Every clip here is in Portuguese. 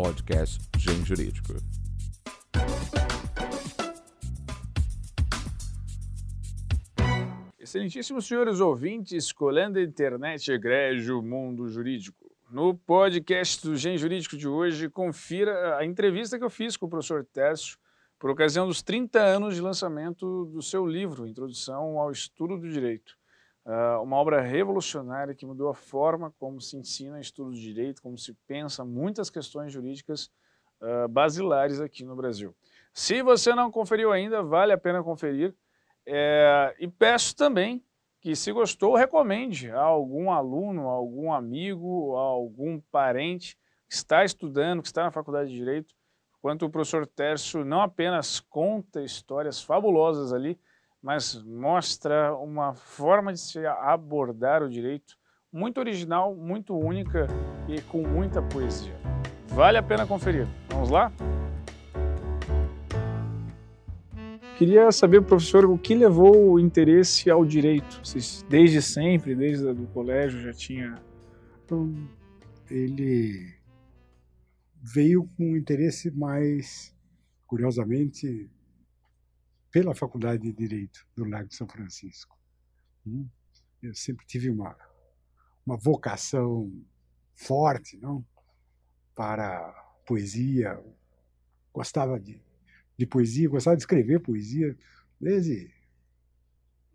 podcast Gen Jurídico. Excelentíssimos senhores ouvintes, colando a internet egrégio mundo jurídico. No podcast do Gen Jurídico de hoje, confira a entrevista que eu fiz com o professor Tércio por ocasião dos 30 anos de lançamento do seu livro, Introdução ao Estudo do Direito. Uh, uma obra revolucionária que mudou a forma como se ensina estudo de direito, como se pensa muitas questões jurídicas uh, basilares aqui no Brasil. Se você não conferiu ainda, vale a pena conferir. É, e peço também que, se gostou, recomende a algum aluno, a algum amigo, a algum parente que está estudando, que está na faculdade de Direito, quanto o professor Tércio não apenas conta histórias fabulosas ali, mas mostra uma forma de se abordar o direito muito original, muito única e com muita poesia. Vale a pena conferir. Vamos lá? Queria saber, professor, o que levou o interesse ao direito? Vocês, desde sempre, desde o colégio, já tinha. Então, ele veio com um interesse mais, curiosamente, pela Faculdade de Direito do Lago de São Francisco. Hum? Eu sempre tive uma, uma vocação forte não? para poesia, gostava de, de poesia, gostava de escrever poesia desde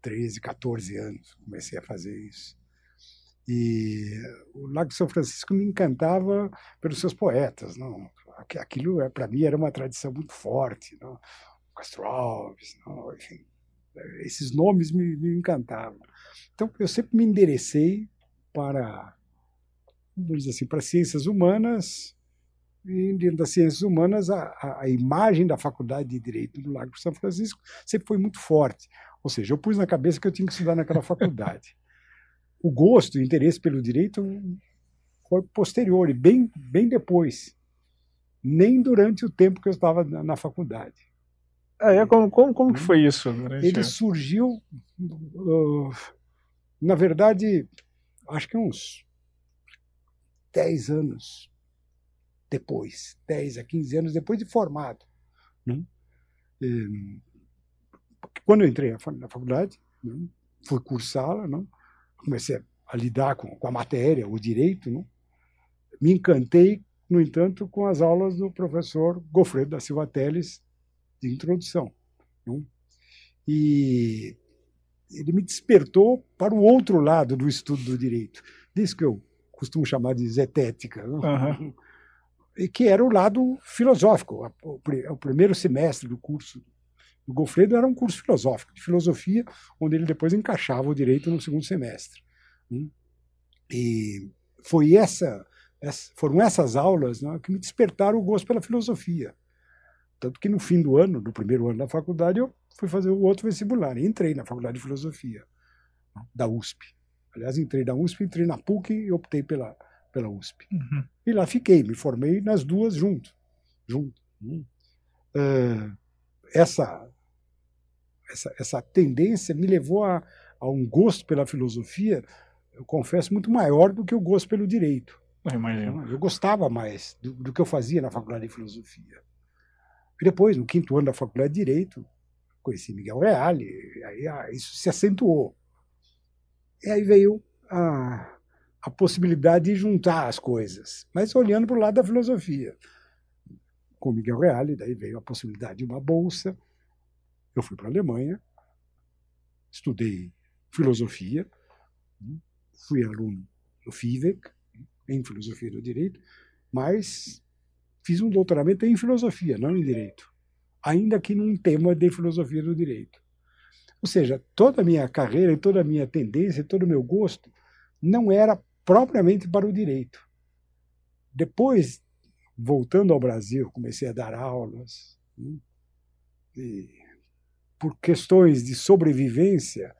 13, 14 anos, comecei a fazer isso. E o Lago de São Francisco me encantava pelos seus poetas, não? Aquilo é, para mim era uma tradição muito forte, não? Castro Alves, não, enfim, esses nomes me, me, encantavam. Então, eu sempre me enderecei para, vamos dizer assim, para ciências humanas, e dentro das ciências humanas, a, a, imagem da Faculdade de Direito do Lago São Francisco sempre foi muito forte. Ou seja, eu pus na cabeça que eu tinha que estudar naquela faculdade. o gosto, o interesse pelo direito foi posterior e bem, bem depois. Nem durante o tempo que eu estava na, na faculdade. É, é, como, como, como que foi isso? Durante... Ele surgiu, uh, na verdade, acho que uns 10 anos depois, 10 a 15 anos depois de formado. Né? E, quando eu entrei na faculdade, né? fui cursá-la, né? comecei a lidar com, com, a matéria, o direito, né? me encantei, no entanto, com as aulas do professor Gofredo da Silva Teles, de introdução. Não? E ele me despertou para o outro lado do estudo do direito. Isso que eu costumo chamar de zetética. Uhum. E que era o lado filosófico. O primeiro semestre do curso do Gofredo era um curso filosófico, de filosofia, onde ele depois encaixava o direito no segundo semestre. E foi essa, foram essas aulas né, que me despertaram o gosto pela filosofia. Tanto que no fim do ano, do primeiro ano da faculdade, eu fui fazer o outro vestibular. E entrei na Faculdade de Filosofia da USP. Aliás, entrei na USP, entrei na PUC e optei pela, pela USP. Uhum. E lá fiquei, me formei nas duas junto. junto. Uh, essa, essa, essa tendência me levou a, a um gosto pela filosofia, eu confesso, muito maior do que o gosto pelo direito. Eu. Eu gostava mais do, do que eu fazia na faculdade de filosofia. E depois, no quinto ano da faculdade de Direito, conheci Miguel Reale, aí ah, isso se acentuou. E aí veio a, a possibilidade de juntar as coisas, mas olhando para o lado da filosofia. Com Miguel Reale, daí veio a possibilidade de uma bolsa. Eu fui para a Alemanha, estudei filosofia, fui aluno do FIVEC, em filosofia do direito, mas fiz um doutoramento em filosofia, não em direito, ainda que num tema de filosofia do direito. Ou seja, toda a minha carreira, toda a minha tendência, todo o meu gosto não era propriamente para o direito. Depois, voltando ao Brasil, comecei a dar aulas. Né? E, por questões de sobrevivência,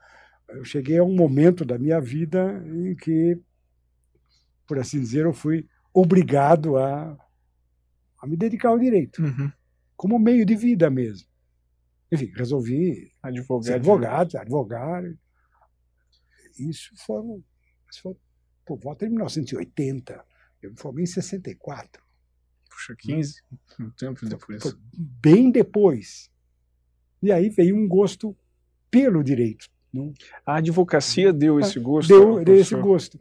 eu cheguei a um momento da minha vida em que, por assim dizer, eu fui obrigado a a me dedicar ao direito, uhum. como meio de vida mesmo. Enfim, resolvi advogado, ser advogado, advogar. Isso foram, isso foi por volta de 1980. Eu me formei em 64. Puxa, 15, um tempo depois. Foi bem depois. E aí veio um gosto pelo direito. Não? A advocacia deu esse gosto? Deu, deu esse gosto.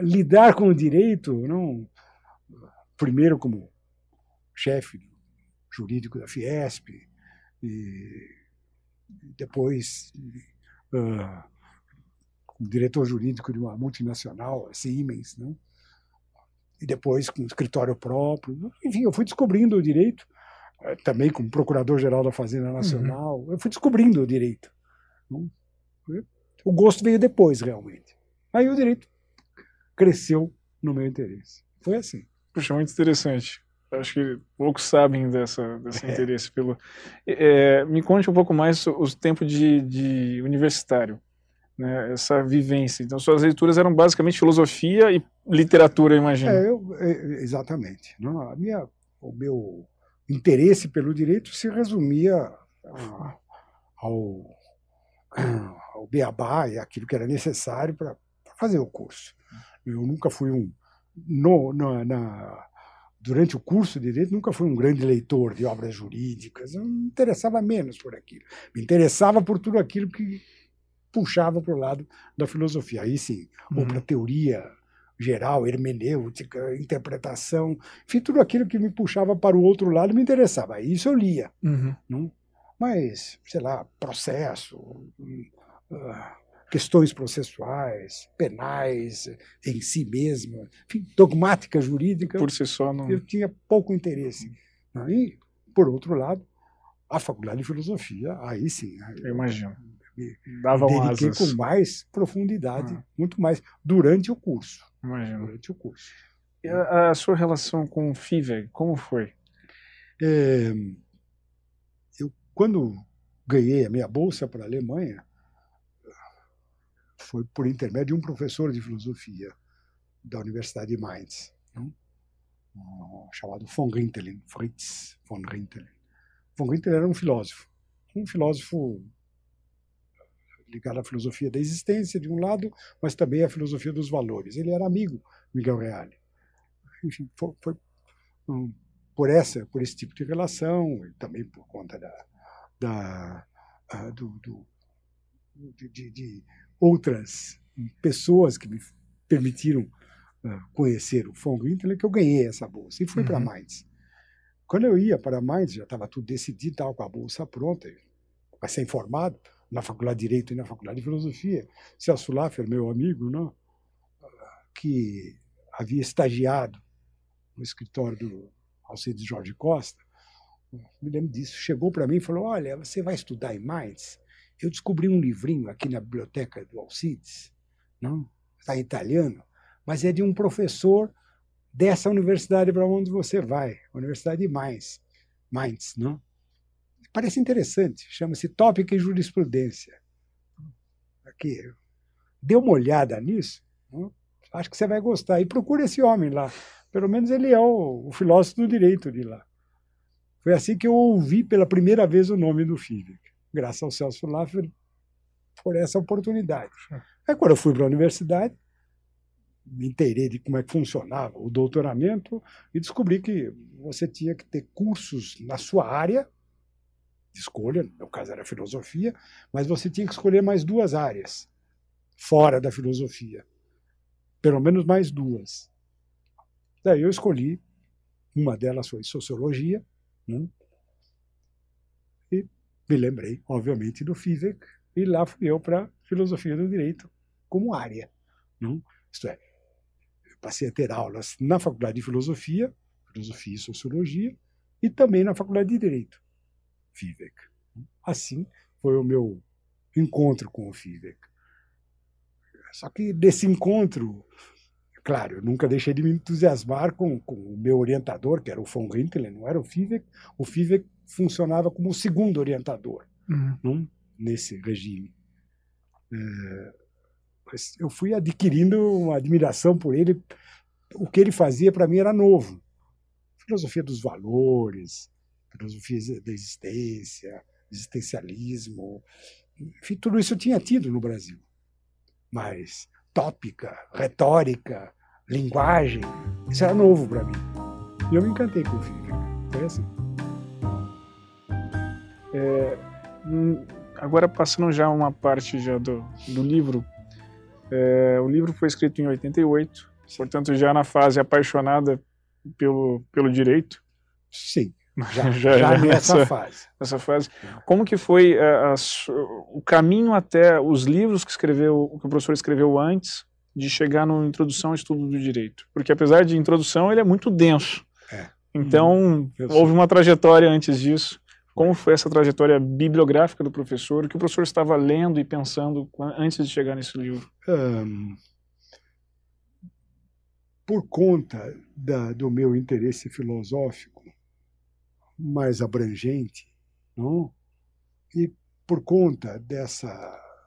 Lidar com o direito, não, primeiro como chefe jurídico da Fiesp, e depois uh, diretor jurídico de uma multinacional, a Siemens, né? e depois com escritório próprio. Enfim, eu fui descobrindo o direito, eh, também como procurador-geral da Fazenda uhum. Nacional, uhum. eu fui descobrindo o direito. Né? O gosto veio depois, realmente. Aí o direito cresceu no meu interesse. Foi assim. Puxa, muito interessante. Acho que poucos sabem dessa, desse é. interesse pelo. É, me conte um pouco mais os tempos de, de universitário né, essa vivência. Então, suas leituras eram basicamente filosofia e literatura, imagino. É, eu, é, exatamente. Não, a minha, o meu interesse pelo direito se resumia ao, ao beabá e aquilo que era necessário para fazer o curso. Eu nunca fui um. No, na, na, durante o curso de direito, nunca fui um grande leitor de obras jurídicas. Eu me interessava menos por aquilo. Me interessava por tudo aquilo que puxava para o lado da filosofia. Aí sim, uhum. ou para teoria geral, hermenêutica, interpretação, enfim, tudo aquilo que me puxava para o outro lado me interessava. Isso eu lia. Uhum. Não? Mas, sei lá, processo, uh, questões processuais, penais em si mesma, enfim, dogmática jurídica. Por si só, não. Eu tinha pouco interesse. Não? E, por outro lado, a faculdade de filosofia, aí sim. Eu imagino me Davam dediquei asas. com mais profundidade, ah. muito mais, durante o curso. Imagino. Durante o curso. E a, a sua relação com o FIVEG, como foi? É, eu, quando ganhei a minha bolsa para a Alemanha, foi por intermédio de um professor de filosofia da Universidade de Mainz, chamado von Rintelen, Fritz von Rintelen. Von Rintelen era um filósofo, um filósofo ligado à filosofia da existência, de um lado, mas também à filosofia dos valores. Ele era amigo do Miguel Reale. Enfim, foi, foi um, por essa, por esse tipo de relação, e também por conta da, da uh, do, do de, de, de, outras pessoas que me permitiram uh, conhecer o Von Grindler, que eu ganhei essa bolsa e fui uhum. para Mainz. Quando eu ia para Mainz, já estava tudo decidido, estava com a bolsa pronta, para ser informado, na Faculdade de Direito e na Faculdade de Filosofia. Celso Laffer, meu amigo, não? Né, que havia estagiado no escritório do Alcides Jorge Costa, me lembro disso, chegou para mim e falou, olha, você vai estudar em Mainz? Eu descobri um livrinho aqui na biblioteca do Alcides, não? está em italiano, mas é de um professor dessa universidade para onde você vai, Universidade de Mainz, Mainz, não? Parece interessante, chama-se Tópica e Jurisprudência. Aqui, dê uma olhada nisso, acho que você vai gostar. E procure esse homem lá. Pelo menos ele é o, o filósofo do direito de lá. Foi assim que eu ouvi pela primeira vez o nome do Fivek, graças ao Celso Laffer, por essa oportunidade. Aí, quando eu fui para a universidade, me inteirei de como é que funcionava o doutoramento e descobri que você tinha que ter cursos na sua área de escolha, no meu caso era filosofia, mas você tinha que escolher mais duas áreas fora da filosofia. Pelo menos mais duas. Daí eu escolhi, uma delas foi sociologia, né? Me lembrei, obviamente, do FIVEC, e lá fui eu para filosofia do direito como área. Não? Isto é, passei a ter aulas na faculdade de filosofia, filosofia e sociologia, e também na faculdade de direito. Fivek. Assim foi o meu encontro com o Fivek. Só que desse encontro, claro, eu nunca deixei de me entusiasmar com, com o meu orientador, que era o von Rinkelen, não era o Fivek. O Fivek funcionava como o segundo orientador uhum. não? nesse regime. É, eu fui adquirindo uma admiração por ele. O que ele fazia para mim era novo. Filosofia dos valores, filosofia da existência, existencialismo, enfim, tudo isso eu tinha tido no Brasil. Mas tópica, retórica, linguagem, isso era novo para mim. E eu me encantei com o Fível. Foi assim. É, agora passando já uma parte já do, do livro, é, o livro foi escrito em 88, portanto já na fase apaixonada pelo, pelo direito. Sim, já, já, já nessa, nessa, fase. Nessa fase. Como que foi a, é, a, o caminho até os livros que escreveu, que o professor escreveu antes de chegar no Introdução ao Estudo do Direito? Porque apesar de introdução, ele é muito denso. É. Então, hum, houve uma trajetória antes disso. Como foi essa trajetória bibliográfica do professor? O que o professor estava lendo e pensando antes de chegar nesse livro? Um, por conta da, do meu interesse filosófico mais abrangente, não? e por conta dessa,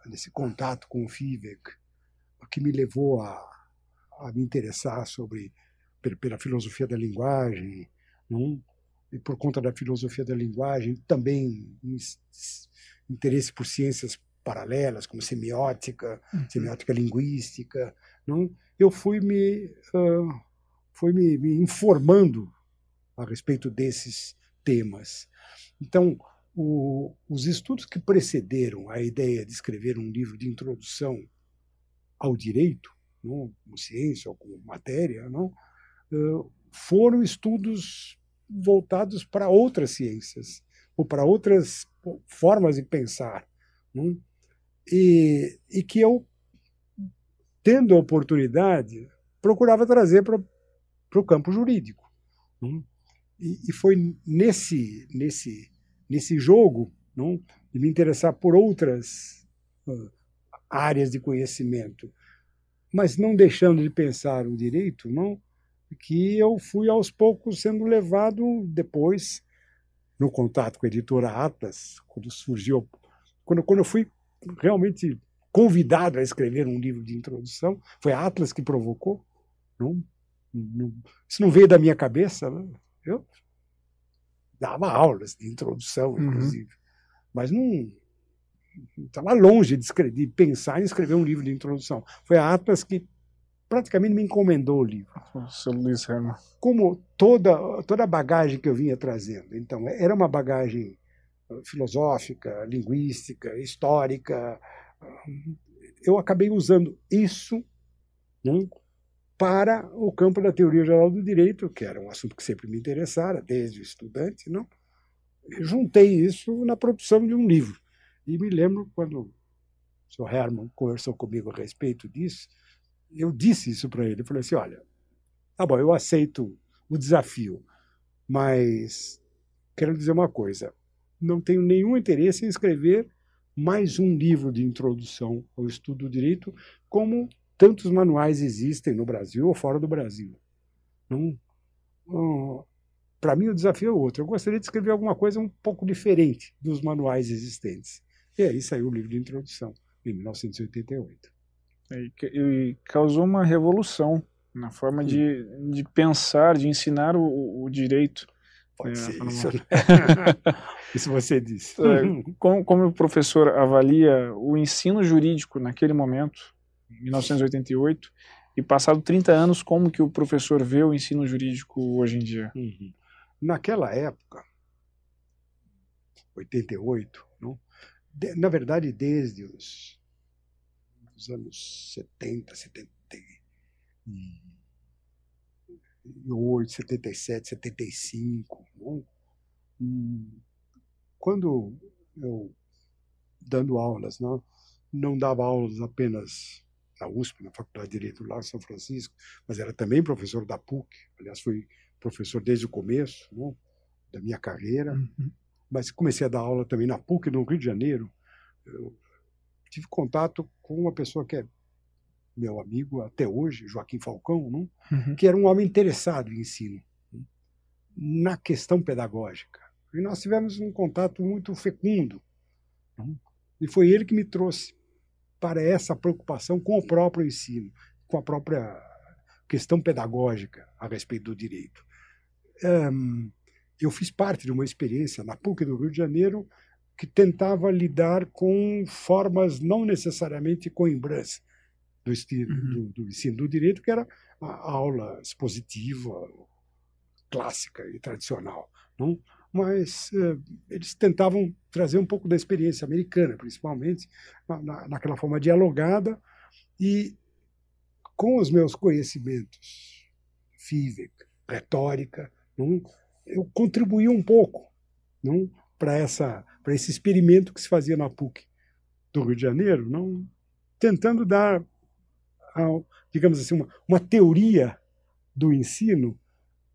desse contato com o Fivek, que me levou a, a me interessar sobre pela filosofia da linguagem, não? E por conta da filosofia da linguagem, também interesse por ciências paralelas, como semiótica, uhum. semiótica linguística. Não? Eu fui me, uh, fui me, me, informando a respeito desses temas. Então, o, os estudos que precederam a ideia de escrever um livro de introdução ao direito, não, como ciência ou como matéria, não, uh, foram estudos voltados para outras ciências ou para outras formas de pensar. Não? E, e que eu, tendo a oportunidade, procurava trazer para o campo jurídico. Não? E, e foi nesse, nesse, nesse jogo não? de me interessar por outras uh, áreas de conhecimento, mas não deixando de pensar o direito, não que eu fui aos poucos sendo levado depois no contato com a editora Atlas, quando surgiu, quando, quando eu fui realmente convidado a escrever um livro de introdução, foi a Atlas que provocou. Não, não, isso não veio da minha cabeça. Né? Eu dava aulas de introdução, uhum. inclusive, uhum. mas não estava longe de, escrever, de pensar em escrever um livro de introdução. Foi a Atlas que praticamente me encomendou o livro. Seu Luiz Herman. Como toda, toda a bagagem que eu vinha trazendo. Então, era uma bagagem uh, filosófica, linguística, histórica. Eu acabei usando isso né, para o campo da teoria geral do direito, que era um assunto que sempre me interessara, desde o estudante. Não? Eu juntei isso na produção de um livro. E me lembro quando o Sr. Herman conversou comigo a respeito disso, eu disse isso para ele. Eu falei assim: olha, tá bom, eu aceito o desafio, mas quero dizer uma coisa: não tenho nenhum interesse em escrever mais um livro de introdução ao estudo do direito, como tantos manuais existem no Brasil ou fora do Brasil. Não, para mim, o desafio é outro. Eu gostaria de escrever alguma coisa um pouco diferente dos manuais existentes. E aí saiu o livro de introdução, em 1988. E, e causou uma revolução na forma de, de pensar, de ensinar o, o direito. Pode é, ser isso. Né? isso você disse. É, como, como o professor avalia o ensino jurídico naquele momento, em 1988, e passado 30 anos, como que o professor vê o ensino jurídico hoje em dia? Uhum. Naquela época, 88, não? De, na verdade, desde os dos anos 70, 78, 77, 75. Né? quando eu, dando aulas, não, não dava aulas apenas na USP, na Faculdade de Direito lá em São Francisco, mas era também professor da PUC. Aliás, fui professor desde o começo não, da minha carreira. Uhum. Mas comecei a dar aula também na PUC, no Rio de Janeiro. Eu tive contato com uma pessoa que é meu amigo até hoje, Joaquim Falcão, não? Uhum. que era um homem interessado em ensino, não? na questão pedagógica. E nós tivemos um contato muito fecundo. Não? E foi ele que me trouxe para essa preocupação com o próprio ensino, com a própria questão pedagógica a respeito do direito. Um, eu fiz parte de uma experiência na PUC do Rio de Janeiro que tentava lidar com formas não necessariamente coimbras do, uhum. do, do ensino do direito, que era a aula expositiva, clássica e tradicional. Não? Mas uh, eles tentavam trazer um pouco da experiência americana, principalmente, na, na, naquela forma dialogada. E com os meus conhecimentos, física, retórica, não? eu contribuí um pouco não? para essa para esse experimento que se fazia na PUC do Rio de Janeiro, não tentando dar, digamos assim, uma, uma teoria do ensino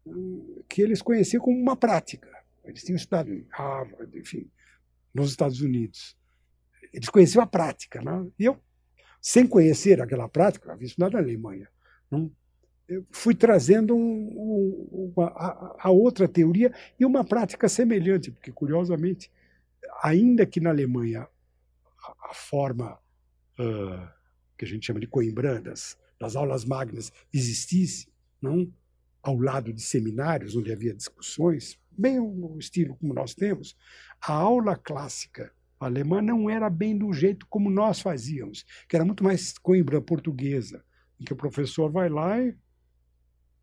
hum, que eles conheciam como uma prática. Eles tinham estudado em Harvard, enfim, nos Estados Unidos. Eles conheciam a prática. Né? E eu, sem conhecer aquela prática, havia estudado na Alemanha, não, eu fui trazendo um, um, uma, a, a, outra teoria e uma prática semelhante, porque, curiosamente, ainda que na Alemanha a, forma uh, que a gente chama de coimbrandas, das aulas magnas, existisse, não? Ao lado de seminários onde havia discussões, bem o estilo como nós temos, a aula clássica alemã não era bem do jeito como nós fazíamos, que era muito mais coimbra portuguesa, em que o professor vai lá e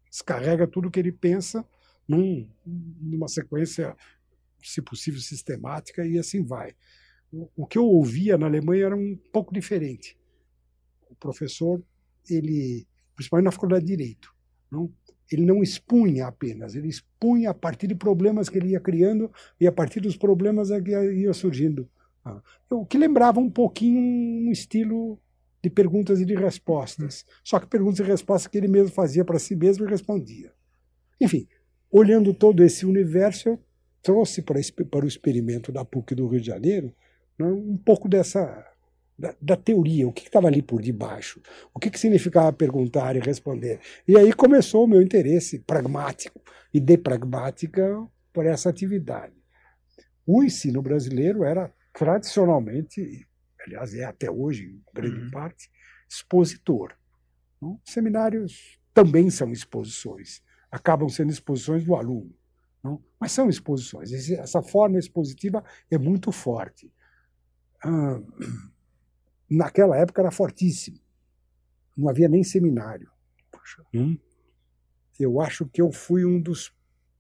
descarrega tudo que ele pensa num, numa sequência, se possível, sistemática e assim vai. O que eu ouvia na Alemanha era um pouco diferente. O professor, ele, principalmente na faculdade de Direito, não? ele não expunha apenas, ele expunha a partir de problemas que ele ia criando e a partir dos problemas que ia surgindo. Ah, o que lembrava um pouquinho um estilo de perguntas e de respostas. Só que perguntas e respostas que ele mesmo fazia para si mesmo e respondia. Enfim, olhando todo esse universo, eu trouxe para, para o experimento da PUC do Rio de Janeiro né, um pouco dessa da, da teoria, o que estava ali por debaixo, o que, que significava perguntar e responder. E aí começou o meu interesse pragmático e de pragmática por essa atividade. O ensino brasileiro era tradicionalmente aliás, é até hoje, em grande uhum. parte, expositor. Não? Seminários também são exposições, acabam sendo exposições do aluno, não? mas são exposições. Essa forma expositiva é muito forte. Ah, naquela época era fortíssimo, não havia nem seminário. Hum? Eu acho que eu fui um dos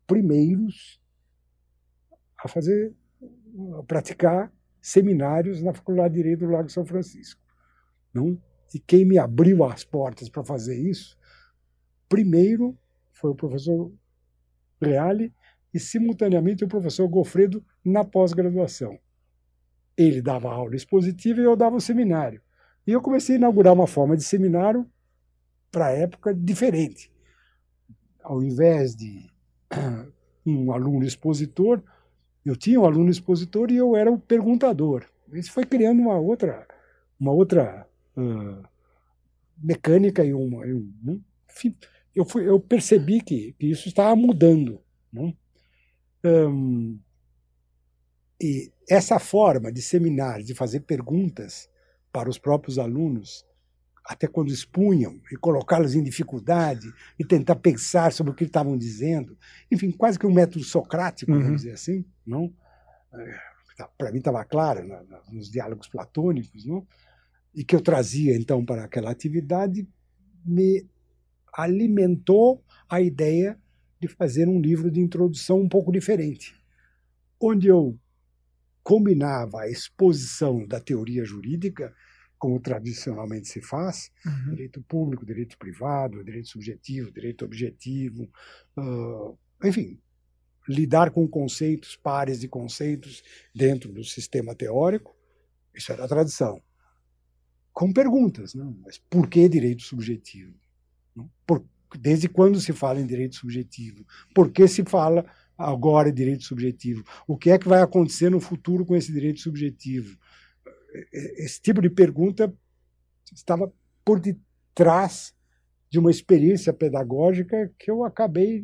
primeiros a fazer, a praticar seminários na Faculdade de Direito do Lago São Francisco. Não? E quem me abriu as portas para fazer isso, primeiro foi o professor Reale e, simultaneamente, o professor Gofredo na pós-graduação. Ele dava aula expositiva e eu dava o seminário. E eu comecei a inaugurar uma forma de seminário para a época diferente. Ao invés de um aluno expositor, eu tinha um aluno expositor e eu era o perguntador. Isso foi criando uma outra, uma outra uh, mecânica e uma, enfim, eu, fui, eu percebi que, que isso estava mudando. E essa forma de seminário, de fazer perguntas para os próprios alunos, até quando expunham, e colocá-los em dificuldade, e tentar pensar sobre o que estavam dizendo. Enfim, quase que um método socrático, uhum. vamos dizer assim. não? É, tá, para mim estava claro nos diálogos platônicos, não? e que eu trazia então para aquela atividade, me alimentou a ideia de fazer um livro de introdução um pouco diferente, onde eu combinava a exposição da teoria jurídica como tradicionalmente se faz, uhum. direito público, direito privado, direito subjetivo, direito objetivo, uh, enfim, lidar com conceitos, pares de conceitos dentro do sistema teórico, isso era a tradição. Com perguntas, não? mas por que direito subjetivo? Por, desde quando se fala em direito subjetivo? Por que se fala agora em direito subjetivo? O que é que vai acontecer no futuro com esse direito subjetivo? esse tipo de pergunta estava por detrás de uma experiência pedagógica que eu acabei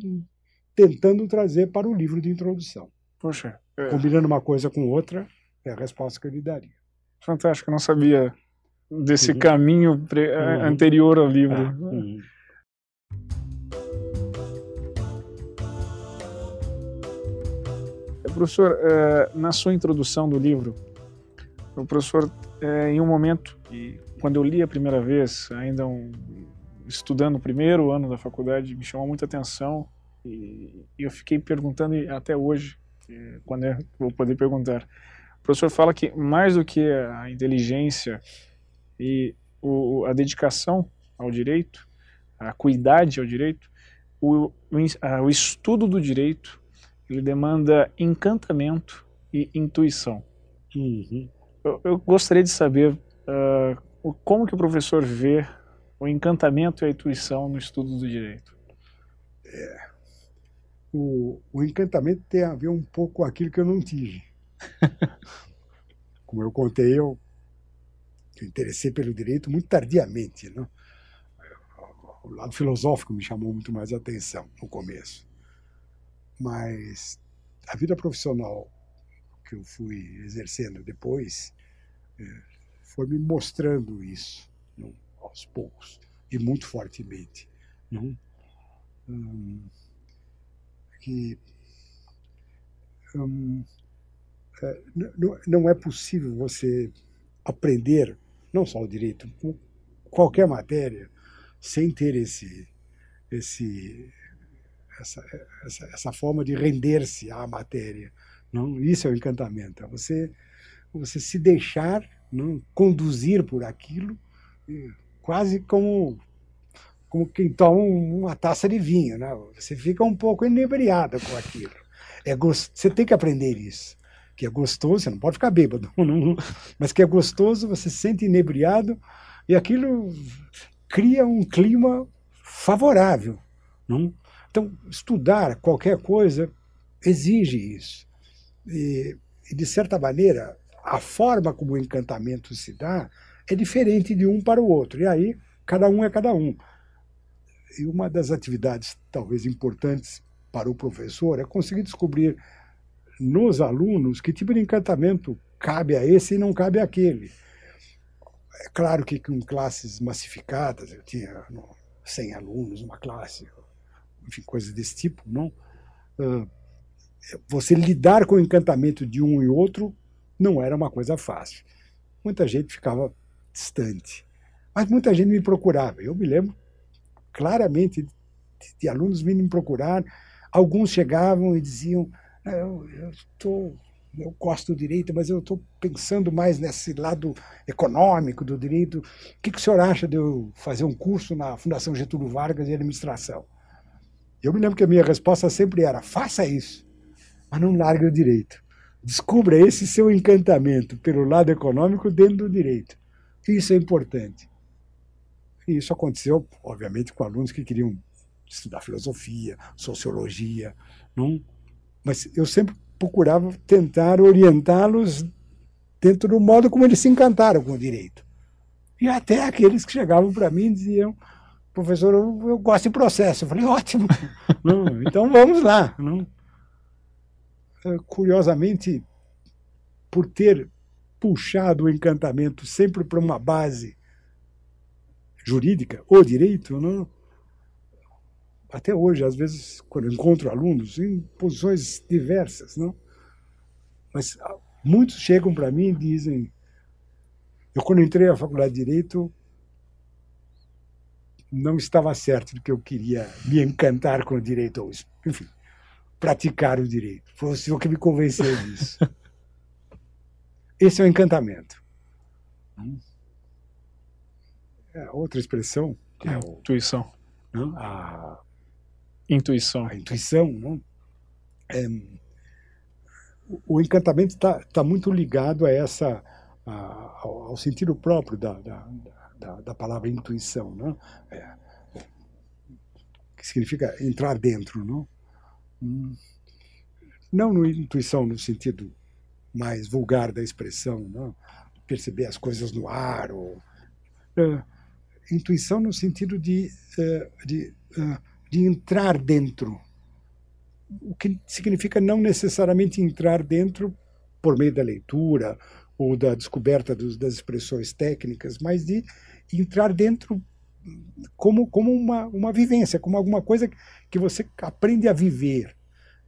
tentando trazer para o livro de introdução. Poxa. É. Combinando uma coisa com outra, é a resposta que eu lhe daria. Fantástico, eu não sabia desse uhum. caminho uhum. anterior ao livro. Ah, uhum. Professor, eh, na sua introdução do livro, o professor, é, em um momento, quando eu li a primeira vez, ainda um, estudando o primeiro ano da faculdade, me chamou muita atenção e eu fiquei perguntando até hoje, quando eu vou poder perguntar. O professor fala que mais do que a inteligência e o, a dedicação ao direito, a cuidade ao direito, o, o, estudo do direito ele demanda encantamento e intuição. Uhum. Eu, eu, gostaria de saber uh, como que o professor vê o encantamento e a intuição no estudo do direito. É. O, o encantamento tem a ver um pouco com aquilo que eu não tive. Como eu contei, eu, eu interessei pelo direito muito tardiamente. Não? o lado filosófico me chamou muito mais a atenção no começo. Mas a vida profissional que eu fui exercendo depois é, foi me mostrando isso não, aos poucos e muito fortemente. Não? Hum, que hum, não é possível você aprender, não só o direito, qualquer matéria, sem ter esse, esse, essa, essa, essa forma de render-se à matéria. Não? Isso é o encantamento. É você, você se deixar não? conduzir por aquilo, quase como, como quem toma uma taça de vinho. Né? Você fica um pouco inebriado com aquilo. É gost... Você tem que aprender isso. Que é gostoso, você não pode ficar bêbado, não, mas que é gostoso, você se sente inebriado e aquilo cria um clima favorável. Não? Então, estudar qualquer coisa exige isso. E, e, de certa maneira, a forma como o encantamento se dá é diferente de um para o outro. E aí, cada um é cada um. E uma das atividades, talvez importantes para o professor, é conseguir descobrir nos alunos que tipo de encantamento cabe a esse e não cabe àquele. É claro que com classes massificadas, eu tinha 100 alunos uma classe, enfim, coisas desse tipo, não? Uh, você lidar com o encantamento de um e outro não era uma coisa fácil. Muita gente ficava distante, mas muita gente me procurava. Eu me lembro claramente de, de alunos vindo me procurar. Alguns chegavam e diziam: ah, Eu estou eu gosto do direito, mas eu estou pensando mais nesse lado econômico do direito. O que, que o senhor acha de eu fazer um curso na Fundação Getúlio Vargas de administração? Eu me lembro que a minha resposta sempre era: faça isso, mas não largue o direito. Descubra esse seu encantamento pelo lado econômico dentro do direito. Isso é importante. E isso aconteceu, obviamente, com alunos que queriam estudar filosofia, sociologia, não? mas eu sempre procurava tentar orientá-los dentro do modo como eles se encantaram com o direito. E até aqueles que chegavam para mim diziam, professor, eu, eu, gosto de processo. Eu falei, ótimo, não, então vamos lá. Não. É, curiosamente, por ter puxado o encantamento sempre para uma base jurídica, o direito, não, até hoje, às vezes, quando encontro alunos em posições diversas, não? Mas ah, muitos chegam para mim e dizem: eu, quando entrei na faculdade de Direito, não estava certo do que eu queria me encantar com o direito, ou, enfim, praticar o direito. Foi o senhor que me convenceu disso. Esse é o encantamento. É outra expressão. Que é o, intuição. Não? A Intuição. A intuição, não? É, o encantamento está tá muito ligado a essa, a, ao, ao, sentido próprio da, da, da, da palavra intuição, não? É, que significa entrar dentro, não? Hum, não no intuição no sentido mais vulgar da expressão, não? perceber as coisas no ar, ou, é, intuição no sentido de, é, de é, de entrar dentro. O que significa não necessariamente entrar dentro por meio da leitura ou da descoberta dos, das expressões técnicas, mas de entrar dentro como, como uma, uma vivência, como alguma coisa que você aprende a viver.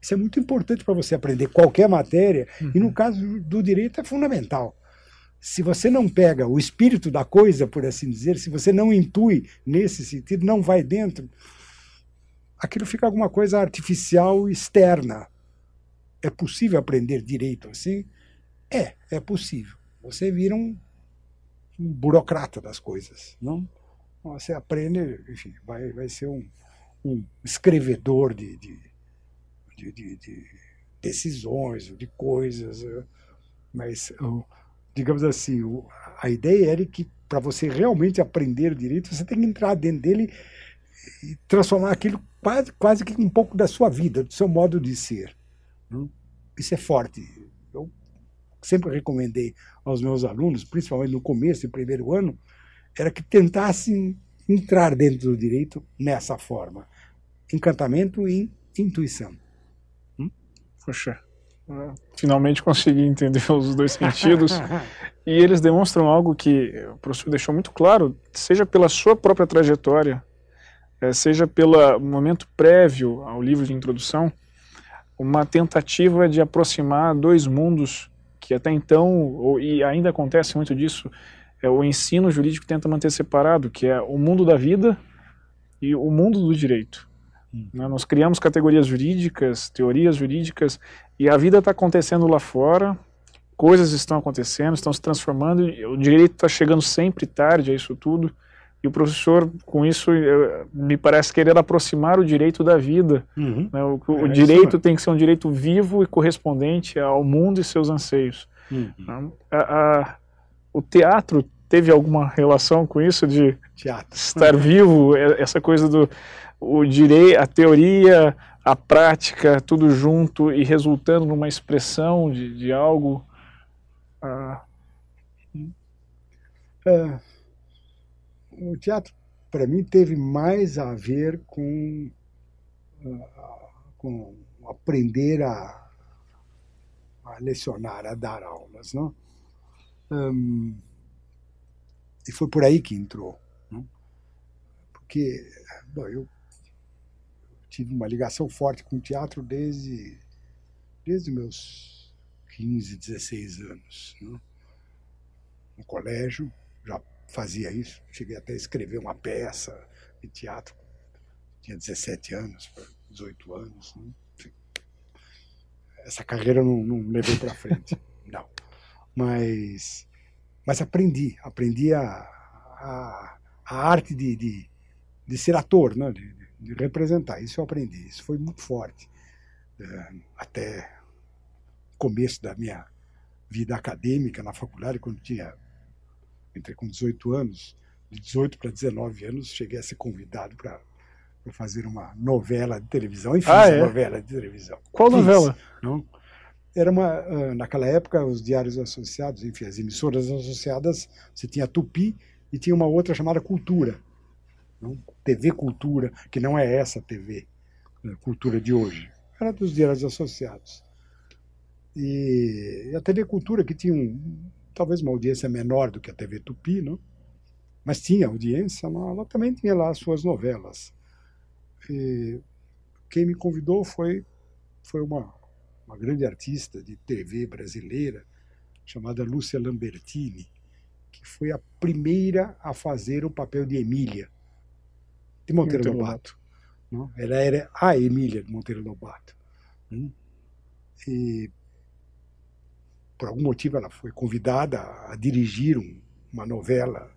Isso é muito importante para você aprender qualquer matéria, uhum. e no uhum. caso do direito é fundamental. Se você não pega o espírito da coisa, por assim dizer, se você não intui nesse sentido, não vai dentro, aquilo fica alguma coisa artificial externa. É possível aprender direito assim? É, é possível. Você vira um, um burocrata das coisas, não? Você aprende, enfim, vai, vai ser um, um escrevedor de, de, de, de, de decisões, de coisas. Eh, mas, digamos assim, a ideia era que para você realmente aprender direito, você tem que entrar dentro dele e transformar aquilo quase, quase que um pouco da sua vida, do seu modo de ser. Isso é forte. Sempre recomendei aos meus alunos, principalmente no começo, no primeiro ano, era que tentassem entrar dentro do direito nessa forma. Encantamento e intuição. Hum? Poxa, finalmente consegui entender os dois sentidos. e eles demonstram algo que o professor deixou muito claro, seja pela sua própria trajetória, eh, seja pelo momento prévio ao livro de introdução, uma tentativa de aproximar dois mundos que até então, e ainda acontece muito disso, é o ensino jurídico tenta manter separado, que é o mundo da vida e o mundo do direito. Hum. Né? Nós criamos categorias jurídicas, teorias jurídicas, e a vida está acontecendo lá fora, coisas estão acontecendo, estão se transformando, o direito está chegando sempre tarde a isso tudo, e o professor, com isso, me parece querer aproximar o direito da vida. Uhum. Né? O, o é direito tem que ser um direito vivo e correspondente ao mundo e seus anseios. Uhum. Né? A, a, o teatro teve alguma relação com isso de teatro. estar vivo, essa coisa do o direito, a teoria, a prática, tudo junto e resultando numa expressão de, de algo. Ah. É, o teatro, para mim, teve mais a ver com, uh, com aprender a, a, lecionar, a dar aulas. Não? Um, e foi por aí que entrou. Não? Porque bom, eu tive uma ligação forte com o teatro desde, desde meus 15, 16 anos. Não? No colégio, já fazia isso. Cheguei até a escrever uma peça de teatro. Tinha 17 anos, 18 anos. Né? Essa carreira não, não levei para frente. não. Mas, mas aprendi. Aprendi a, a, a arte de, de, de, ser ator, né? de, de representar. Isso eu aprendi. Isso foi muito forte. É, até começo da minha vida acadêmica na faculdade, quando tinha entrei com 18 anos, de 18 para 19 anos, cheguei a ser convidado para fazer uma novela de televisão, e fiz ah, é? novela de televisão. Qual fiz, novela? Não? Era uma, ah, naquela época, os diários associados, enfim, as emissoras associadas, você tinha Tupi e tinha uma outra chamada Cultura. Não? TV Cultura, que não é essa TV, né, Cultura de hoje. Era dos diários associados. E a TV Cultura, que tinha um, talvez uma audiência menor do que a TV Tupi, não? mas tinha audiência, ela também tinha lá as suas novelas. E quem me convidou foi, foi uma, uma grande artista de TV brasileira, chamada Lúcia Lambertini, que foi a primeira a fazer o papel de Emília, de Monteiro Lobato. Não? Ela era a Emília de Monteiro Lobato. Hum? E por algum motivo ela foi convidada a dirigir um, uma novela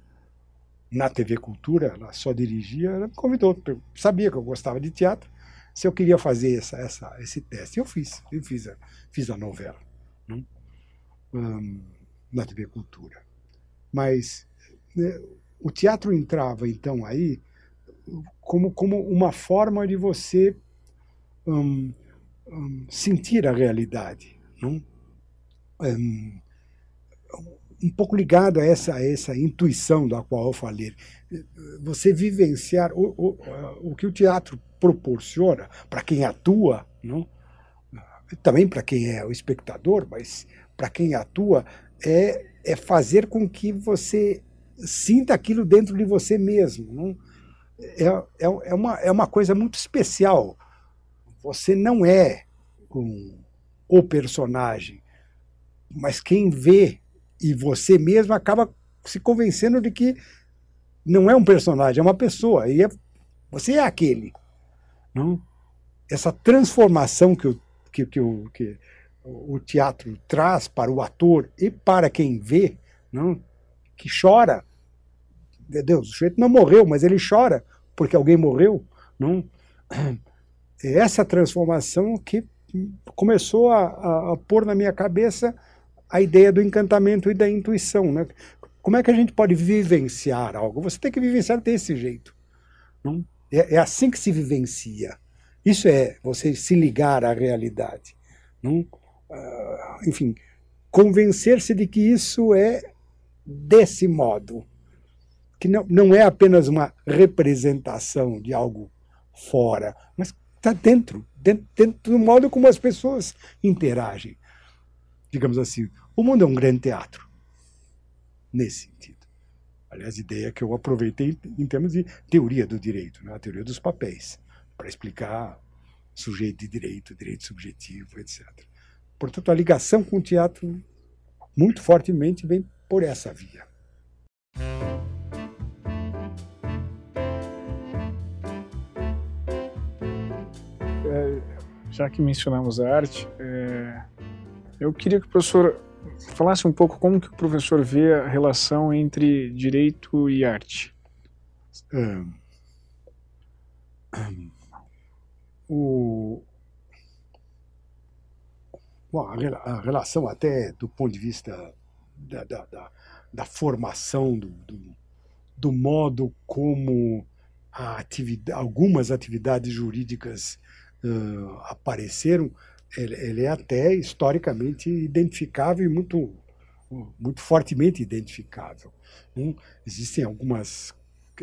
na TV Cultura, ela só dirigia, ela me convidou, sabia que eu gostava de teatro, se eu queria fazer essa, essa, esse teste. Eu fiz, eu fiz a, fiz a novela né? um, na TV Cultura. Mas né, o teatro entrava então aí como, como uma forma de você um, um, sentir a realidade. Não? Um, um pouco ligado a essa, a essa intuição da qual eu falei. Você vivenciar o, o, o que o teatro proporciona para quem atua, não? também para quem é o espectador, mas para quem atua, é, é fazer com que você sinta aquilo dentro de você mesmo. Não? É, é, é, uma, é uma coisa muito especial. Você não é um, o personagem mas quem vê e você mesmo acaba se convencendo de que não é um personagem, é uma pessoa. E é, você é aquele. não? Essa transformação que, o, que, que, o, que o teatro traz para o ator e para quem vê, não? que chora. Meu Deus, o sujeito não morreu, mas ele chora porque alguém morreu. Não? É essa transformação que começou a, a, a pôr na minha cabeça a ideia do encantamento e da intuição. Né? Como é que a gente pode vivenciar algo? Você tem que vivenciar desse jeito. Não? É, é assim que se vivencia. Isso é você se ligar à realidade. Não? Uh, enfim, convencer-se de que isso é desse modo. Que não, não é apenas uma representação de algo fora, mas está dentro, dentro, dentro do modo como as pessoas interagem. Digamos assim, o mundo é um grande teatro nesse sentido. Aliás, ideia que eu aproveitei em termos de teoria do direito, né? a teoria dos papéis, para explicar sujeito de direito, direito subjetivo, etc. Portanto, a ligação com o teatro muito fortemente vem por essa via. É, já que mencionamos a arte, é, eu queria que o professor falasse um pouco como que o professor vê a relação entre direito e arte. o, bom, a, relação até do ponto de vista da, da, da, da formação, do, do, do, modo como atividade, algumas atividades jurídicas uh, apareceram, ele, ele, é até historicamente identificável e muito, muito fortemente identificável. Hum, existem algumas,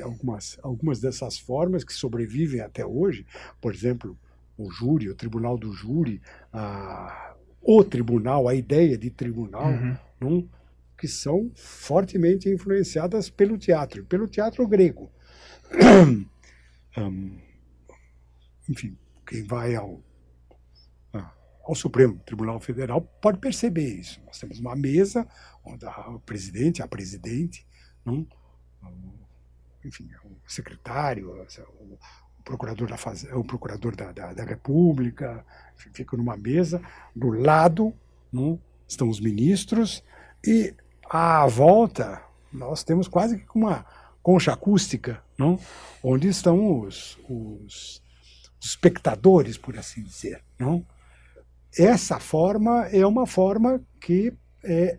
algumas, algumas dessas formas que sobrevivem até hoje, por exemplo, o júri, o tribunal do júri, a, o tribunal, a ideia de tribunal, uhum. Hum, que são fortemente influenciadas pelo teatro, pelo teatro grego. enfim, quem vai ao ao Supremo Tribunal Federal pode perceber isso. Nós temos uma mesa onde o presidente, a presidente, não, enfim, o secretário, o procurador da, faz... o procurador da, da, da República, ficam numa mesa. Do lado não, estão os ministros e à volta nós temos quase que uma concha acústica, não? onde estão os, os espectadores, por assim dizer. Não? Essa forma é uma forma que é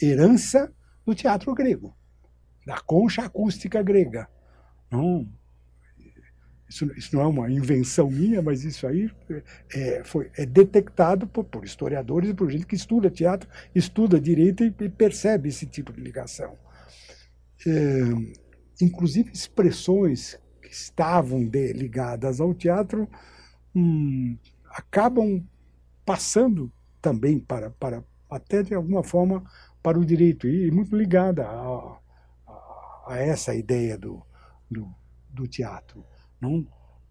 herança do teatro grego, da concha acústica grega. Não, isso, isso, não é uma invenção minha, mas isso aí é, foi, é detectado por, por, historiadores e por gente que estuda teatro, estuda direito e, e percebe esse tipo de ligação. É, inclusive expressões que estavam de, ligadas ao teatro hum, acabam passando também para, para até de alguma forma para o direito e muito ligada a, a, a essa ideia do, do, do teatro. Não?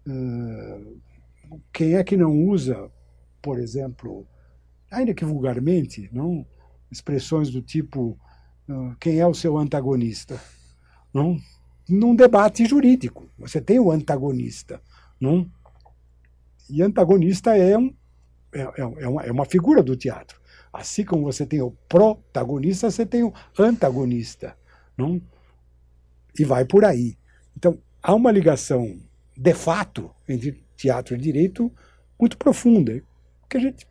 Uh, quem é que não usa, por exemplo, ainda que vulgarmente, não expressões do tipo uh, quem é o seu antagonista, não? Num debate jurídico, você tem o antagonista, não? E antagonista é um é, é, é, uma, é uma figura do teatro. Assim como você tem o protagonista, você tem o antagonista. Não? E vai por aí. Então, há uma ligação, de fato, entre teatro e direito muito profunda, que a gente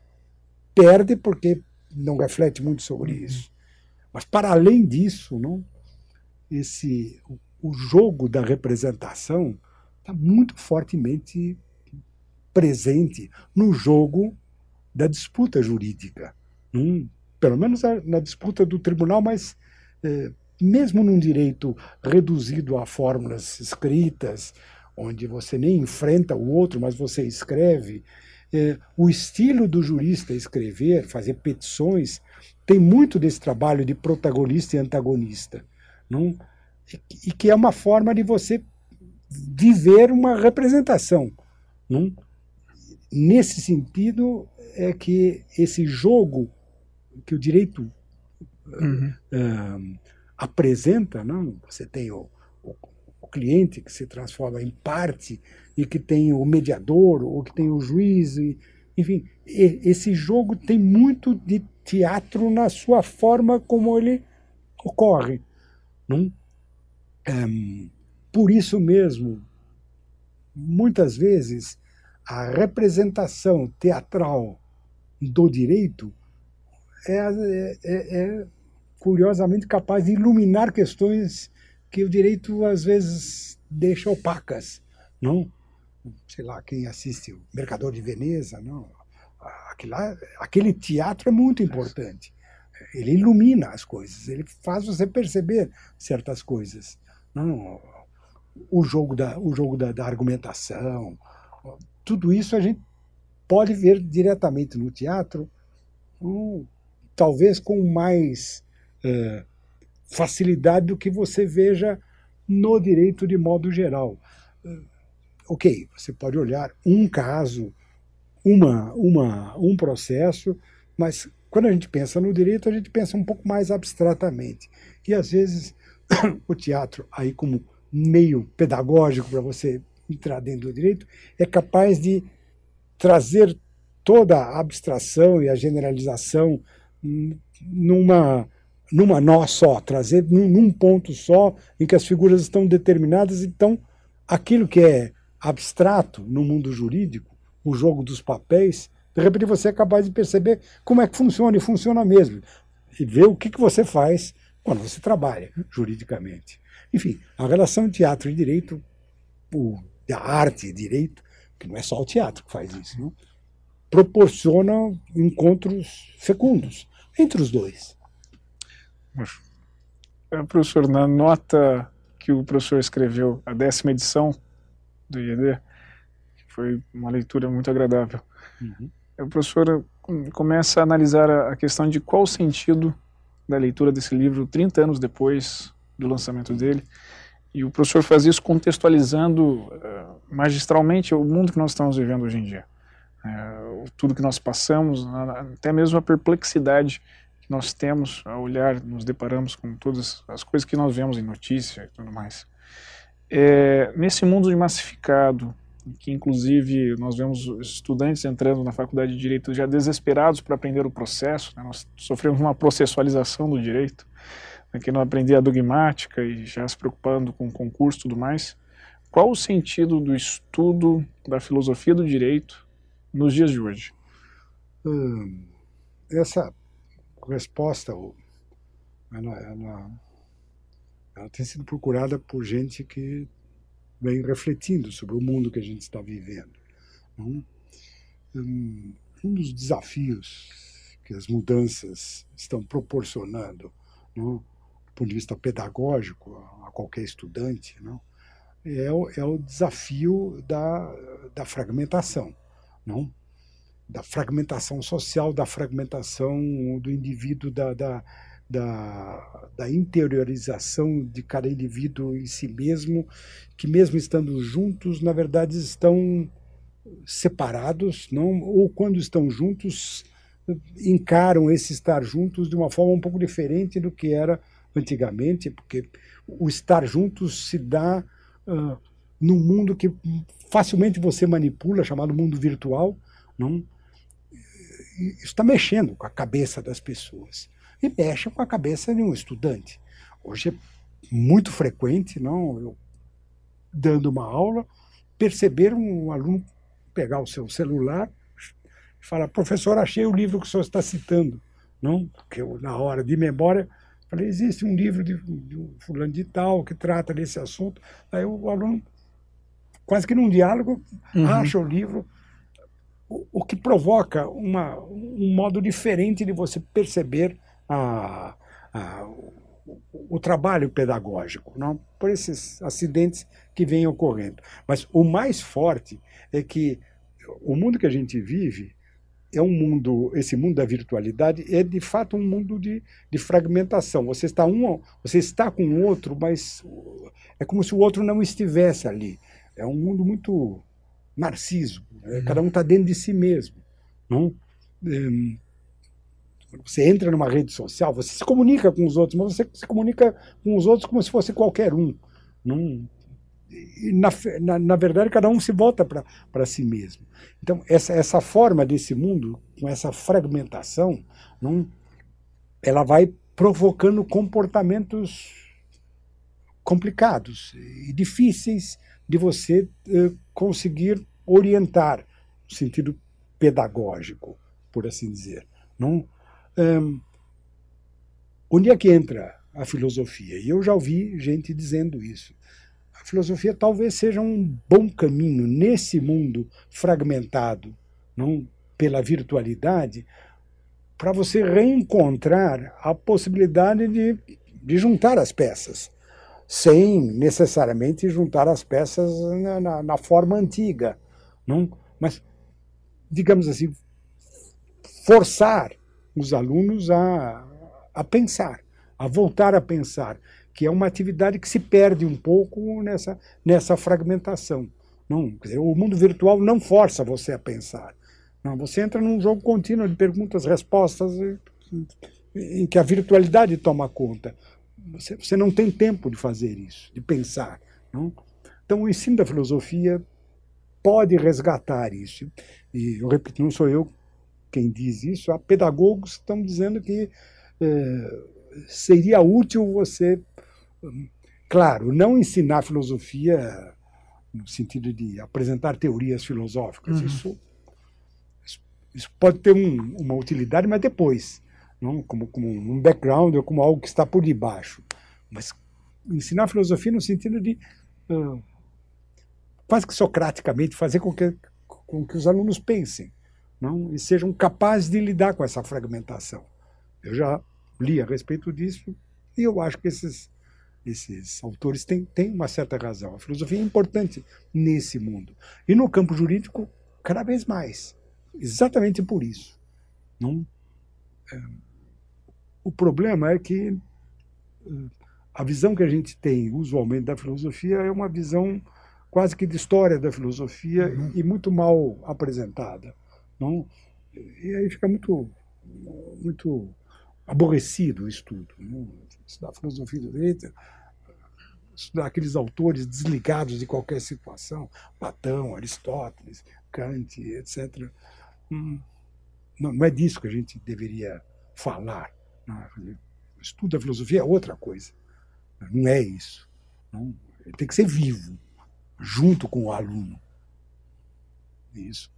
perde porque não reflete muito sobre uhum. isso. Mas, para além disso, não, esse, o jogo da representação está muito fortemente presente no jogo da disputa jurídica. Hum, pelo menos na disputa do tribunal, mas é, mesmo num direito reduzido a fórmulas escritas, onde você nem enfrenta o outro, mas você escreve, é, o estilo do jurista escrever, fazer petições, tem muito desse trabalho de protagonista e antagonista. Não? E que é uma forma de você viver uma representação. Não? Nesse sentido, é que esse jogo que o direito uhum. uh, apresenta, não? você tem o, o, o, cliente que se transforma em parte e que tem o mediador ou que tem o juiz. E, enfim, esse jogo tem muito de teatro na sua forma como ele ocorre. Não? Um, por isso mesmo, muitas vezes, a representação teatral do direito é, é, é, é curiosamente capaz de iluminar questões que o direito às vezes deixa opacas, não? Sei lá, quem assiste o Mercador de Veneza, não? Aquele, aquele teatro é muito importante. Ele ilumina as coisas, ele faz você perceber certas coisas. Não, o jogo da, o jogo da, da argumentação, tudo isso a gente pode ver diretamente no teatro, um, talvez com mais é, facilidade do que você veja no direito de modo geral. É, ok, você pode olhar um caso, uma, uma, um processo, mas quando a gente pensa no direito, a gente pensa um pouco mais abstratamente. E às vezes o teatro, aí como meio pedagógico para você entrar dentro do direito, é capaz de trazer toda a abstração e a generalização numa numa nó só, trazer num, num, ponto só em que as figuras estão determinadas. Então, aquilo que é abstrato no mundo jurídico, o jogo dos papéis, de repente você é capaz de perceber como é que funciona e funciona mesmo. E ver o que, que você faz quando você trabalha juridicamente. Enfim, a relação teatro e direito, a arte e direito, que não é só o teatro que faz isso, não? proporciona encontros fecundos entre os dois. É, professor, na nota que o professor escreveu, a décima edição do IED, foi uma leitura muito agradável. Uhum. O professor começa a analisar a questão de qual o sentido da leitura desse livro 30 anos depois do lançamento dele. E o professor faz isso contextualizando uh, magistralmente o mundo que nós estamos vivendo hoje em dia. Uh, tudo que nós passamos, até mesmo a perplexidade que nós temos ao olhar, nos deparamos com todas as coisas que nós vemos em notícia e tudo mais. É, nesse mundo massificado, que inclusive nós vemos estudantes entrando na faculdade de direito já desesperados para aprender o processo, né? nós sofremos uma processualização do direito, né? que não aprendia a dogmática e já se preocupando com o concurso e tudo mais. Qual o sentido do estudo da filosofia do direito nos dias de hoje? Hum, essa resposta ela, ela, ela tem sido procurada por gente que vem refletindo sobre o mundo que a gente está vivendo. Hum, um dos desafios que as mudanças estão proporcionando, não, ponto de vista pedagógico, a qualquer estudante, não, é, o, é o desafio da, da fragmentação. Não? da fragmentação social, da fragmentação do indivíduo, da, da, da, da, interiorização de cada indivíduo em si mesmo, que mesmo estando juntos, na verdade estão separados, não? ou quando estão juntos, encaram esse estar juntos de uma forma um pouco diferente do que era antigamente, porque o estar juntos se dá uh, num mundo que facilmente você manipula, chamado mundo virtual, não? isso está mexendo com a cabeça das pessoas. E mexe com a cabeça de um estudante. Hoje é muito frequente, não, eu dando uma aula, perceber um aluno pegar o seu celular e falar, professor, achei o livro que o senhor está citando. Não, porque eu, na hora de memória, falei, existe um livro de, de fulano de tal que trata desse assunto. Aí o aluno, quase que num diálogo, uhum. acha o livro, o, que provoca uma, um modo diferente de você perceber a, a, o, o, trabalho pedagógico, não? por esses acidentes que vêm ocorrendo. Mas o mais forte é que o mundo que a gente vive é um mundo, esse mundo da virtualidade é de fato um mundo de, de fragmentação. Você está um, você está com o outro, mas é como se o outro não estivesse ali. É um mundo muito narciso. Né? Uhum. Cada um está dentro de si mesmo. Não? Um, você entra numa rede social, você se comunica com os outros, mas você se comunica com os outros como se fosse qualquer um. Não? Na, na, na, verdade, cada um se volta para si mesmo. Então, essa, essa forma desse mundo, com essa fragmentação, não, ela vai provocando comportamentos complicados e difíceis de você uh, conseguir orientar no sentido pedagógico, por assim dizer. Não, um, onde é que entra a filosofia? E eu já ouvi gente dizendo isso. Filosofia talvez seja um bom caminho nesse mundo fragmentado, não pela virtualidade, para você reencontrar a possibilidade de, de juntar as peças, sem necessariamente juntar as peças na, na, na forma antiga, não? Mas digamos assim, forçar os alunos a, a pensar, a voltar a pensar, que é uma atividade que se perde um pouco nessa, nessa fragmentação. Não, dizer, o mundo virtual não força você a pensar. Não, você entra num jogo contínuo de perguntas, respostas, em que a virtualidade toma conta. Você, você não tem tempo de fazer isso, de pensar. Não? Então, o ensino da filosofia pode resgatar isso. E eu repito, não sou eu quem diz isso, há pedagogos que estão dizendo que é, seria útil você, claro, não ensinar filosofia no sentido de apresentar teorias filosóficas. Uhum. Isso, isso pode ter um, uma utilidade, mas depois, não como, como um background ou como algo que está por debaixo. Mas ensinar filosofia no sentido de uh, quase que socraticamente fazer com que, com que os alunos pensem não, e sejam capazes de lidar com essa fragmentação. Eu já li a respeito disso e eu acho que esses, esses autores têm, têm uma certa razão. A filosofia é importante nesse mundo. E no campo jurídico, cada vez mais. Exatamente por isso. Não, é, o problema é que é, a visão que a gente tem usualmente da filosofia é uma visão quase que de história da filosofia uhum. e muito mal apresentada. Não? E aí fica muito, muito aborrecido o estudo. Não? Estudar filosofia do direito, estudar aqueles autores desligados de qualquer situação, Platão, Aristóteles, Kant, etc. Hum, não, não é disso que a gente deveria falar. O estudo da filosofia é outra coisa. Não é isso. Não. Tem que ser vivo, junto com o aluno. Isso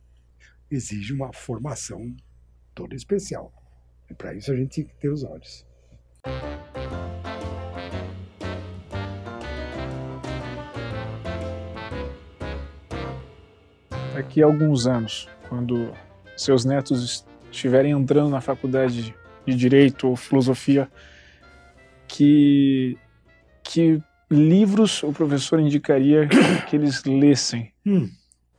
exige uma formação toda especial. E para isso a gente tem que ter os olhos. Daqui a alguns anos, quando seus netos estiverem entrando na faculdade de Direito ou Filosofia, que, que livros o professor indicaria que eles lessem? Hum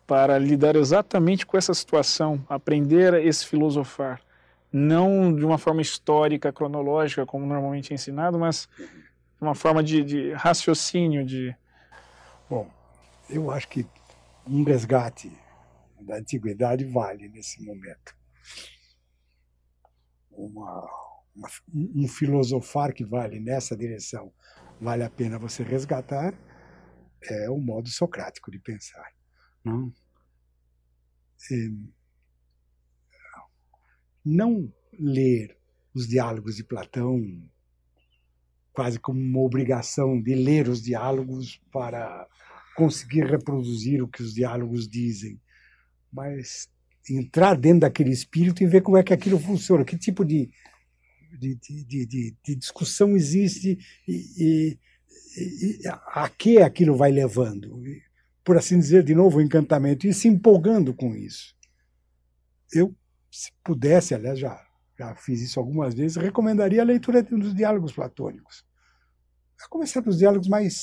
para lidar exatamente com essa situação, aprender a esse filosofar, não de uma forma histórica, cronológica, como normalmente é ensinado, mas uma forma de, de raciocínio, de... Bom, eu acho que um resgate da antiguidade vale nesse momento. Uma, uma, um filosofar que vale nessa direção vale a pena você resgatar é o modo socrático de pensar. Não, é, não ler os diálogos de Platão quase como uma obrigação de ler os diálogos para conseguir reproduzir o que os diálogos dizem, mas entrar dentro daquele espírito e ver como é que aquilo funciona, que tipo de, de, de, de, de discussão existe e, e, e, a que aquilo vai levando por assim dizer, de novo, o encantamento, e se empolgando com isso. Eu, se pudesse, aliás, já, já fiz isso algumas vezes, recomendaria a leitura dos diálogos platônicos. A começar dos diálogos mais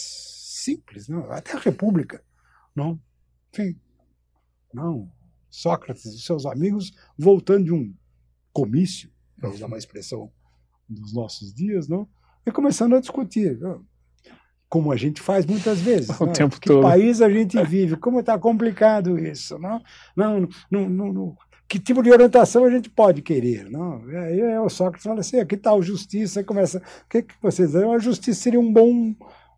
simples, não? até a República. Não? Enfim, não. Sócrates e seus amigos voltando de um comício, para usar uma expressão dos nossos dias, não? e começando a discutir como a gente faz muitas vezes. O né? tempo que todo. país a gente vive? Como está complicado isso? Não? Não, não, não, não, Que tipo de orientação a gente pode querer? Não? Aí é, o Sócrates fala assim: aqui está a justiça. Aí começa. O que, que vocês dizem? A justiça seria um bom,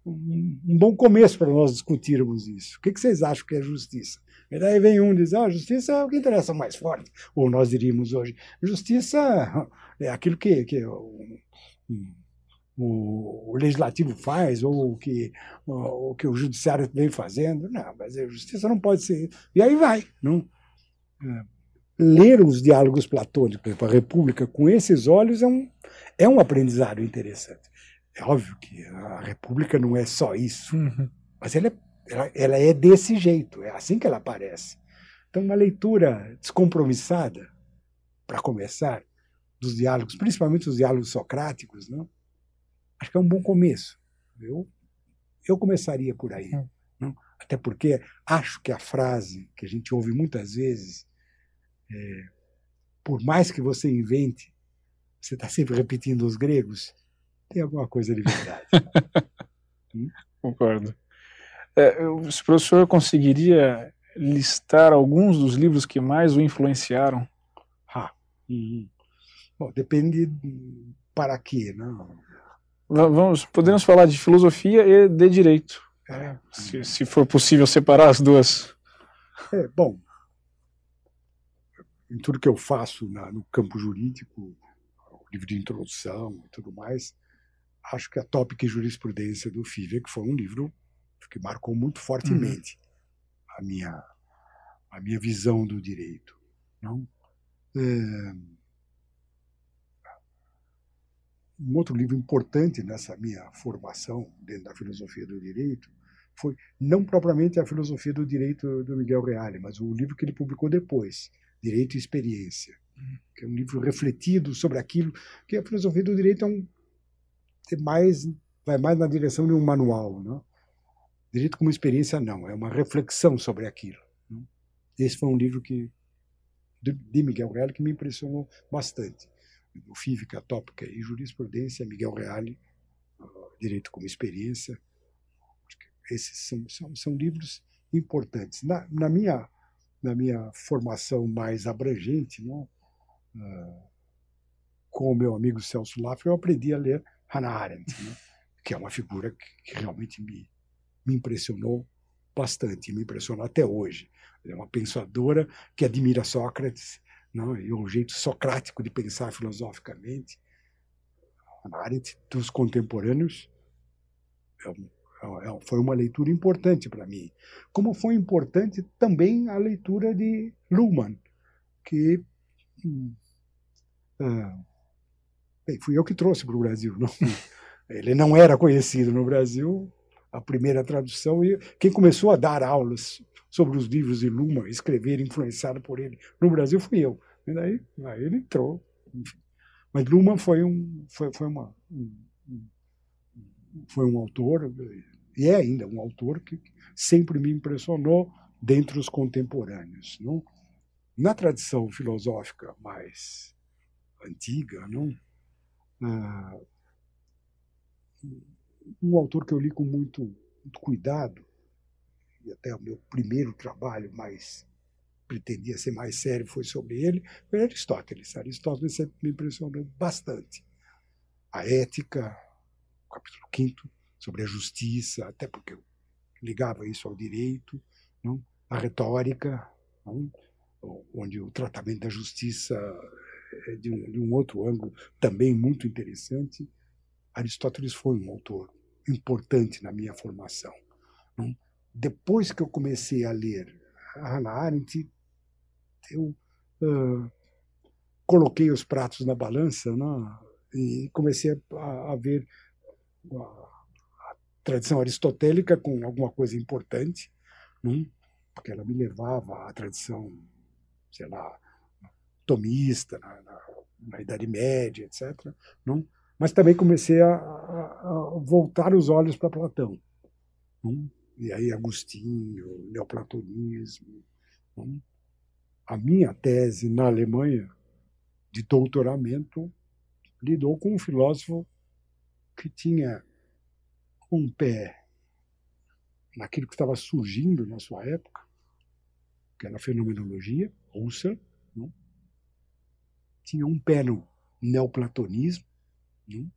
um, um bom começo para nós discutirmos isso. O que, que vocês acham que é justiça? E daí vem um e diz: ah, justiça é o que interessa mais forte. Ou nós diríamos hoje: justiça é aquilo que, que o, o, o legislativo faz, ou o que o, o, que o judiciário vem fazendo. Não, mas a justiça não pode ser. E aí vai. Não? É. Ler os diálogos platônicos, a República, com esses olhos é um, é um aprendizado interessante. É óbvio que a República não é só isso, uhum. mas ela é ela, ela é desse jeito, é assim que ela aparece. Então, uma leitura descompromissada, para começar, dos diálogos, principalmente os diálogos socráticos, não? acho que é um bom começo. Eu, eu começaria por aí. Hum. Não? Até porque acho que a frase que a gente ouve muitas vezes, é, por mais que você invente, você está sempre repetindo os gregos, tem alguma coisa de verdade. hum? Concordo. É, o professor conseguiria listar alguns dos livros que mais o influenciaram? Ah, hum. Bom, depende para quê, não? Vamos, podemos falar de filosofia e de direito, é. se, se, for possível separar as duas. É, bom, em tudo que eu faço na, no campo jurídico, o livro de introdução e tudo mais, acho que a Tópica e Jurisprudência do FIVE, que foi um livro que marcou muito fortemente uhum. a minha a minha visão do direito. Não? É... Um outro livro importante nessa minha formação dentro da filosofia do direito foi não propriamente a filosofia do direito do Miguel Reale, mas o livro que ele publicou depois, Direito e Experiência, uhum. que é um livro refletido sobre aquilo que a filosofia do direito é um é mais vai mais na direção de um manual, não? Direito como experiência, não, é uma reflexão sobre aquilo. Né? Esse foi um livro que de Miguel Reale que me impressionou bastante. O Física Tópica e Jurisprudência, Miguel Reale, Direito como Experiência. Esses são, são, são livros importantes. Na, na, minha, na minha formação mais abrangente, não, uh, com o meu amigo Celso Laffer, eu aprendi a ler Hannah Arendt, né, que é uma figura que, que realmente me, me impressionou bastante, me impressiona até hoje. É uma pensadora que admira Sócrates não, e o jeito socrático de pensar filosoficamente. Arendt dos contemporâneos é, é, é, foi uma leitura importante para mim. Como foi importante também a leitura de Luhmann, que hum, ah, bem, fui eu que trouxe para o Brasil. Não? Ele não era conhecido no Brasil, a primeira tradução, e quem começou a dar aulas sobre os livros de Luma, escrever influenciado por ele no Brasil, fui eu. E daí, aí ele entrou. Enfim. Mas Luma foi um, foi, foi uma, um, foi um autor, e é ainda um autor que sempre me impressionou dentre os contemporâneos. Não? Na tradição filosófica mais antiga, não? Ah, um autor que eu li com muito, muito cuidado, e até o meu primeiro trabalho mais pretendia ser mais sério foi sobre ele, foi Aristóteles. Aristóteles sempre me impressionou bastante. A ética, capítulo 5 sobre a justiça, até porque eu ligava isso ao direito, não? a retórica, não? onde o tratamento da justiça é de um, de um outro ângulo também muito interessante. Aristóteles foi um autor importante na minha formação. Não? Depois que eu comecei a ler Hannah Arendt, eu uh, coloquei os pratos na balança não? e comecei a, a ver a, a, tradição aristotélica com alguma coisa importante, não? porque ela me levava à tradição, sei lá, tomista, na, na, na Idade Média, etc. Não? Mas também comecei a, a, a voltar os olhos para Platão. Hum? E aí Agostinho, neoplatonismo. Hum? A minha tese na Alemanha de doutoramento lidou com um filósofo que tinha um pé naquilo que estava surgindo na sua época, que era a fenomenologia russa, não? tinha um pé no neoplatonismo, né?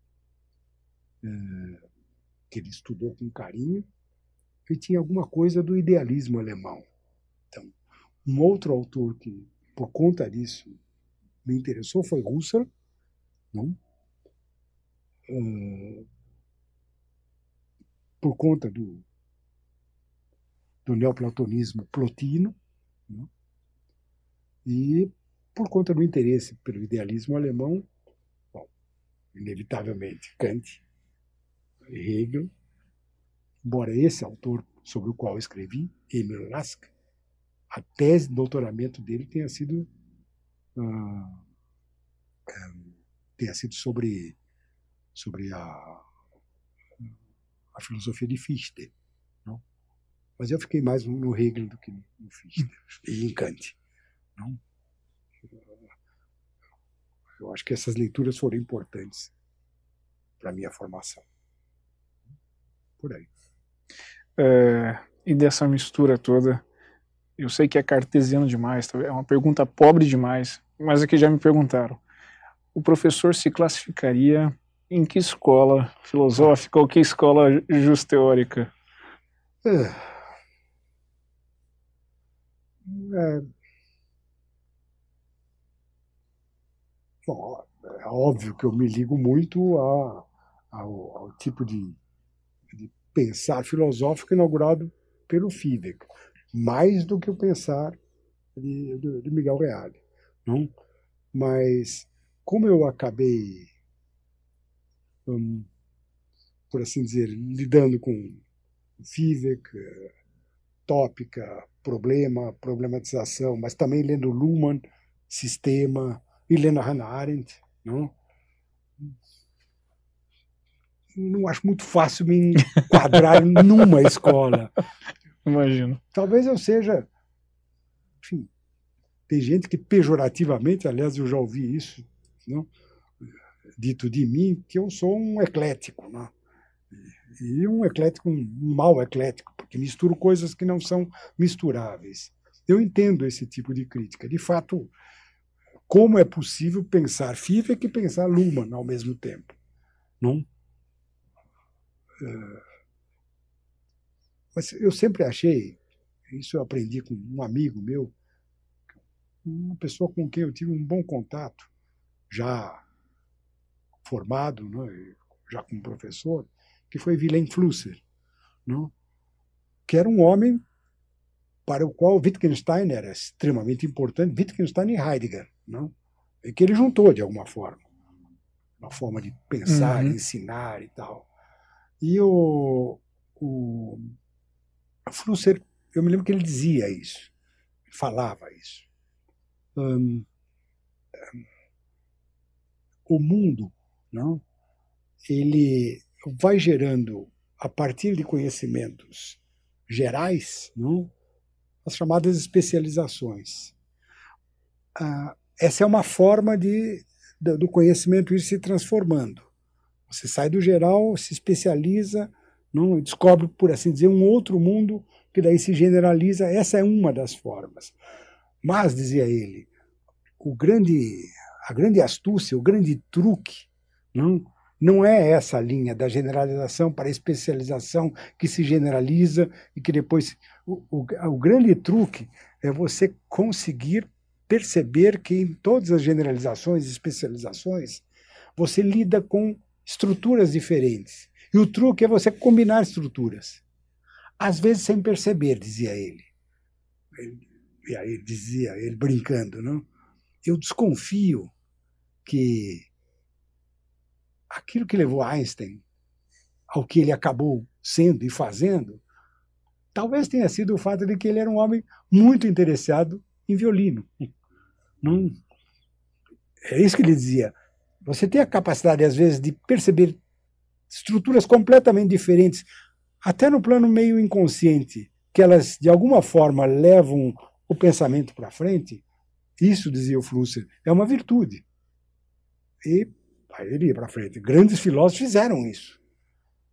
É, que ele estudou com carinho, e tinha alguma coisa do idealismo alemão. Então, um outro autor que, por conta disso, me interessou foi Husserl? Uh, por conta do, do neoplatonismo plotino, e por conta do interesse pelo idealismo alemão, inevitavelmente Kant, Hegel, embora esse autor sobre o qual escrevi, Emil Rask, a tese de doutoramento dele tenha sido uh, tenha sido sobre sobre a, a filosofia de Fichte, não? Mas eu fiquei mais no Hegel do que no Fichte e em Kant, não? Eu acho que essas leituras foram importantes para a minha formação. Por aí. É, e dessa mistura toda, eu sei que é cartesiano demais, tá? é uma pergunta pobre demais, mas aqui já me perguntaram. O professor se classificaria em que escola filosófica ou que escola justo-teórica? É. É, Bom, é óbvio que eu me ligo muito a, ao, ao, tipo de, de, pensar filosófico inaugurado pelo Fidek, mais do que o pensar de, de, de Miguel Reale. Não? Mas, como eu acabei, hum, por assim dizer, lidando com Fivek, tópica, problema, problematização, mas também lendo Luhmann, sistema, Helena Hannah Arendt. Não? não acho muito fácil me enquadrar numa escola. Imagino. Talvez eu seja. Enfim, tem gente que pejorativamente, aliás, eu já ouvi isso, não? dito de mim, que eu sou um eclético. Não? E um eclético, um mau eclético, porque misturo coisas que não são misturáveis. Eu entendo esse tipo de crítica. De fato, como é possível pensar FIFA e pensar Luhmann ao mesmo tempo. Não? É... Mas eu sempre achei, isso eu aprendi com um amigo meu, uma pessoa com quem eu tive um bom contato, já formado, né, já como professor, que foi Wilhelm Flusser, não? que era um homem para o qual Wittgenstein era extremamente importante, Wittgenstein e Heidegger não? É que ele juntou de alguma forma. Uma forma de pensar, uhum. ensinar e tal. E o, o Flusser, eu me lembro que ele dizia isso, falava isso. Um, um, o mundo, não? ele vai gerando, a partir de conhecimentos gerais, não? as chamadas especializações. Ah, essa é uma forma de, do conhecimento ir se transformando. Você sai do geral, se especializa, não descobre, por assim dizer, um outro mundo que daí se generaliza. Essa é uma das formas. Mas, dizia ele, o grande, a grande astúcia, o grande truque, não, não é essa linha da generalização para especialização que se generaliza e que depois. O, o, o grande truque é você conseguir perceber que em todas as generalizações e especializações você lida com estruturas diferentes. E o truque é você combinar estruturas. Às vezes sem perceber, dizia ele. ele e aí dizia, ele brincando, não? Eu desconfio que aquilo que levou Einstein ao que ele acabou sendo e fazendo, talvez tenha sido o fato de que ele era um homem muito interessado em violino. Não, é isso que ele dizia. Você tem a capacidade, às vezes, de perceber estruturas completamente diferentes, até no plano meio inconsciente, que elas, de alguma forma, levam o pensamento para frente. Isso, dizia o Flusser, é uma virtude. E aí ele ia para frente. Grandes filósofos fizeram isso.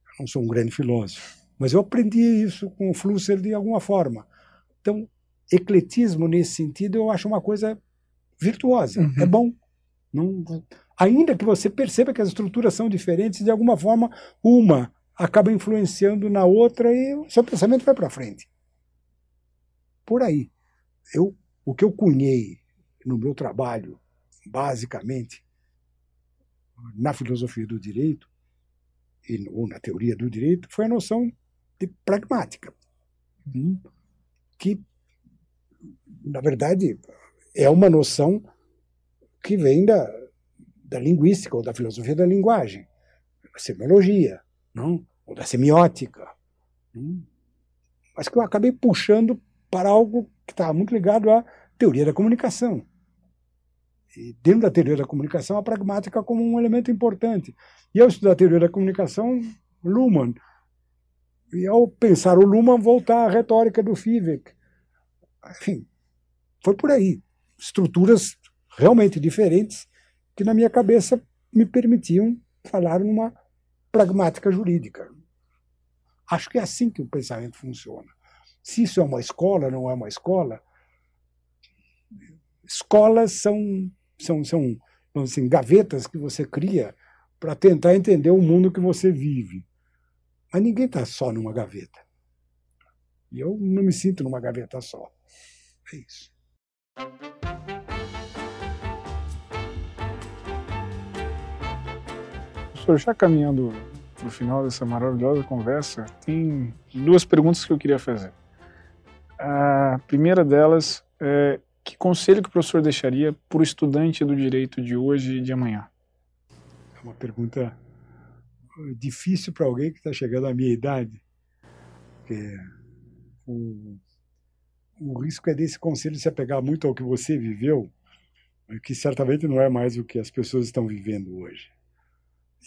Eu não sou um grande filósofo, mas eu aprendi isso com o Flusser de alguma forma. Então, ecletismo, nesse sentido, eu acho uma coisa virtuosa. Uhum. É bom. Não, ainda que você perceba que as estruturas são diferentes, de alguma forma, uma acaba influenciando na outra e o seu pensamento vai para frente. Por aí. Eu, o que eu cunhei no meu trabalho, basicamente, na filosofia do direito, e, ou na teoria do direito, foi a noção de pragmática, hum, que, na verdade, é uma noção que vem da, da linguística ou da filosofia da linguagem, da semiologia, não? ou da semiótica, não? mas que eu acabei puxando para algo que estava muito ligado à teoria da comunicação. E dentro da teoria da comunicação, a pragmática como um elemento importante. E ao estudar a teoria da comunicação, Luhmann, e ao pensar o Luhmann, voltar à retórica do Fivek. Enfim, foi por aí. Estruturas realmente diferentes que, na minha cabeça, me permitiam falar numa pragmática jurídica. Acho que é assim que o pensamento funciona. Se isso é uma escola, não é uma escola, escolas são, são, são assim, gavetas que você cria para tentar entender o mundo que você vive. Mas ninguém está só numa gaveta. E eu não me sinto numa gaveta só. É isso. Professor, já caminhando para o final dessa maravilhosa conversa, tem duas perguntas que eu queria fazer. A primeira delas é que conselho que o professor deixaria para o estudante do direito de hoje e de amanhã? É uma pergunta difícil para alguém que está chegando à minha idade. Porque o, o risco é desse conselho se apegar muito ao que você viveu, que certamente não é mais o que as pessoas estão vivendo hoje.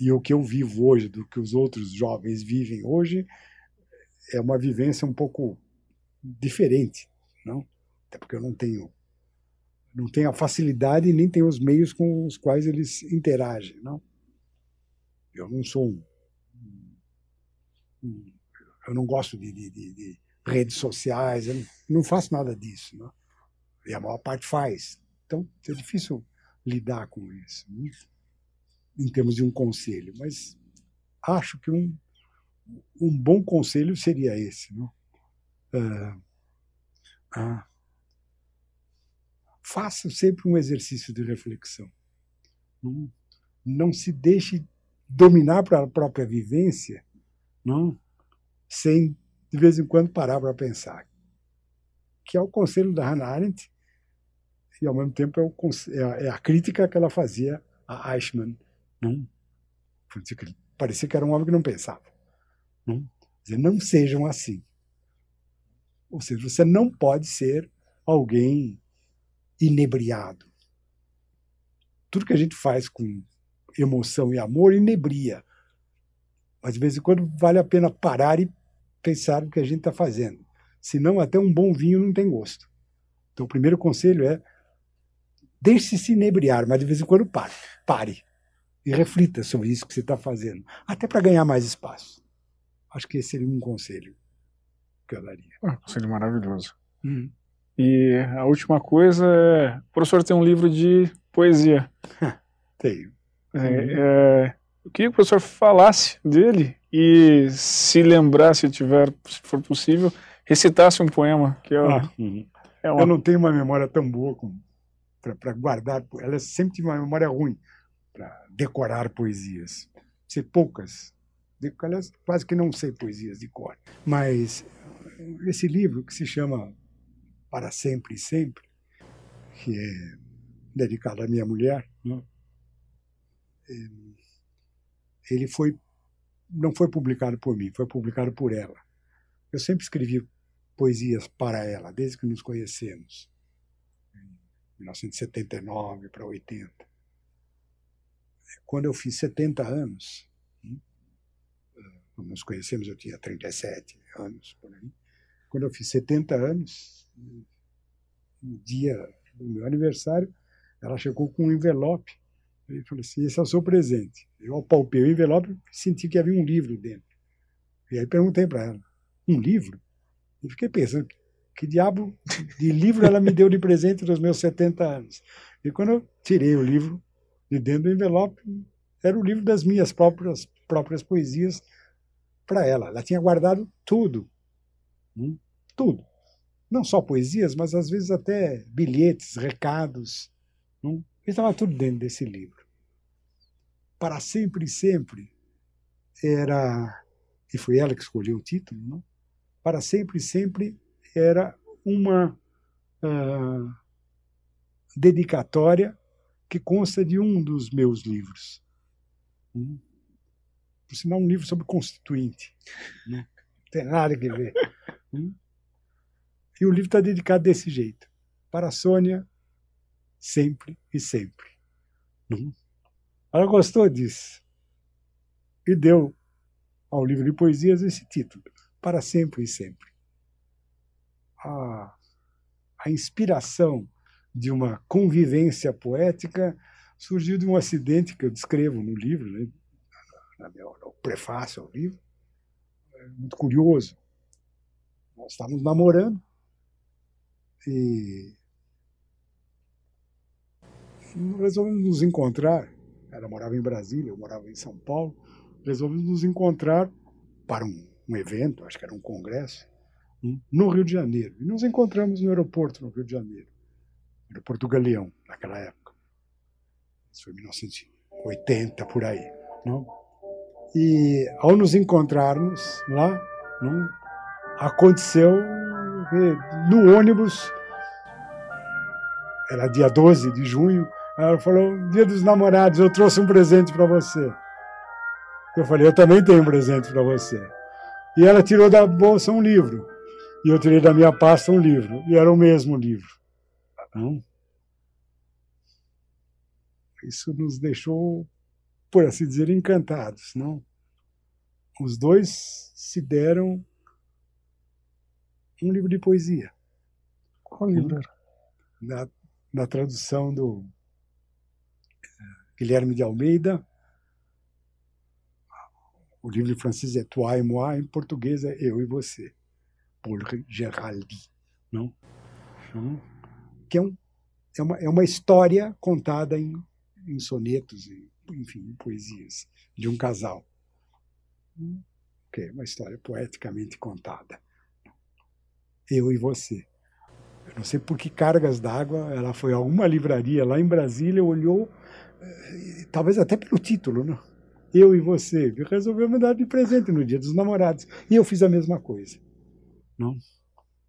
E o que eu vivo hoje, do que os outros jovens vivem hoje, é uma vivência um pouco diferente, não? Até porque eu não tenho não tenho a facilidade nem tenho os meios com os quais eles interagem, não? Eu não sou um, um eu não gosto de, de, de, de redes sociais, eu não, faço nada disso, não? E a maior parte faz. Então é difícil lidar com isso, não? em termos de um conselho, mas acho que um, um bom conselho seria esse, não? Uh, ah, faça sempre um exercício de reflexão. Não, não se deixe dominar para a própria vivência, não, sem de vez em quando parar para pensar. Que é o conselho da Hannah Arendt e ao mesmo tempo é, o, é, a, é a, crítica que ela fazia a Eichmann. Não? Parecia que era um homem que não pensava. Não, dizer, não sejam assim. Ou seja, você não pode ser alguém inebriado. Tudo que a gente faz com emoção e amor inebria. Mas de vez em quando vale a pena parar e pensar no que a gente está fazendo. Senão, até um bom vinho não tem gosto. Então, o primeiro conselho é deixe-se inebriar, mas de vez em quando pare. Pare. E reflita sobre isso que você está fazendo. Até para ganhar mais espaço. Acho que esse seria um conselho que eu daria. Ah, conselho maravilhoso. Uhum. E a última coisa é: o professor tem um livro de poesia. Tenho. É, é, eu queria que o professor falasse dele e, se lembrar, se tiver, se for possível, recitasse um poema. Que é, ah, uhum. é uma... Eu não tenho uma memória tão boa para guardar. Ela sempre tive uma memória ruim para decorar poesias. Sei poucas aliás, quase que não sei poesias de cor. Mas esse livro, que se chama Para Sempre e Sempre, que é dedicado à minha mulher, né? ele foi não foi publicado por mim, foi publicado por ela. Eu sempre escrevi poesias para ela, desde que nos conhecemos, em 1979 para 80. Quando eu fiz 70 anos, quando nos conhecemos, eu tinha 37 anos, por aí. Quando eu fiz 70 anos, no dia do meu aniversário, ela chegou com um envelope. E falou assim: esse é o seu presente. Eu apalpei o envelope e senti que havia um livro dentro. E aí perguntei para ela: um livro? E fiquei pensando: que diabo de livro ela me deu de presente nos meus 70 anos? E quando eu tirei o livro de dentro do envelope, era o livro das minhas próprias, próprias poesias para ela. Ela tinha guardado tudo. Hum? Tudo. Não só poesias, mas às vezes até bilhetes, recados. Hum? Estava tudo dentro desse livro. Para sempre e sempre era, e foi ela que escolheu o título, não? Para sempre e sempre era uma uh, dedicatória que consta de um dos meus livros. Hum? Por sinal, um livro sobre constituinte. Né? Não tem nada a ver. Hum? E o livro está dedicado desse jeito. Para a Sônia, sempre e sempre. Hum? Ela gostou disso. E deu ao livro de poesias esse título. Para sempre e sempre. A, a inspiração de uma convivência poética surgiu de um acidente que eu descrevo no livro, né? no prefácio ao livro. É muito curioso. Nós estávamos namorando e resolvemos nos encontrar. Ela morava em Brasília, eu morava em São Paulo. Resolvemos nos encontrar para um, um evento, acho que era um congresso, no Rio de Janeiro. E nos encontramos no aeroporto, no Rio de Janeiro. Aeroporto Galeão, naquela época. Isso foi 1980, por aí. Não? E ao nos encontrarmos lá, não, aconteceu no ônibus, era dia 12 de junho, ela falou: Dia dos namorados, eu trouxe um presente para você. Eu falei: Eu também tenho um presente para você. E ela tirou da bolsa um livro. E eu tirei da minha pasta um livro. E era o mesmo livro. Não? Isso nos deixou, por assim dizer, encantados. Não? Os dois se deram um livro de poesia. Qual livro era? Na, na tradução do Guilherme de Almeida. O livro de francês é Toi et moi, em português é Eu e Você, Paul Geraldi. Não? não? Que é, um, é, uma, é uma história contada em, em sonetos, em, enfim, em poesias, de um casal. Okay, uma história poeticamente contada. Eu e você. Eu não sei por que cargas d'água, ela foi a uma livraria lá em Brasília, olhou, talvez até pelo título, não? Eu e você. Resolveu me dar de presente no dia dos namorados. E eu fiz a mesma coisa. Não?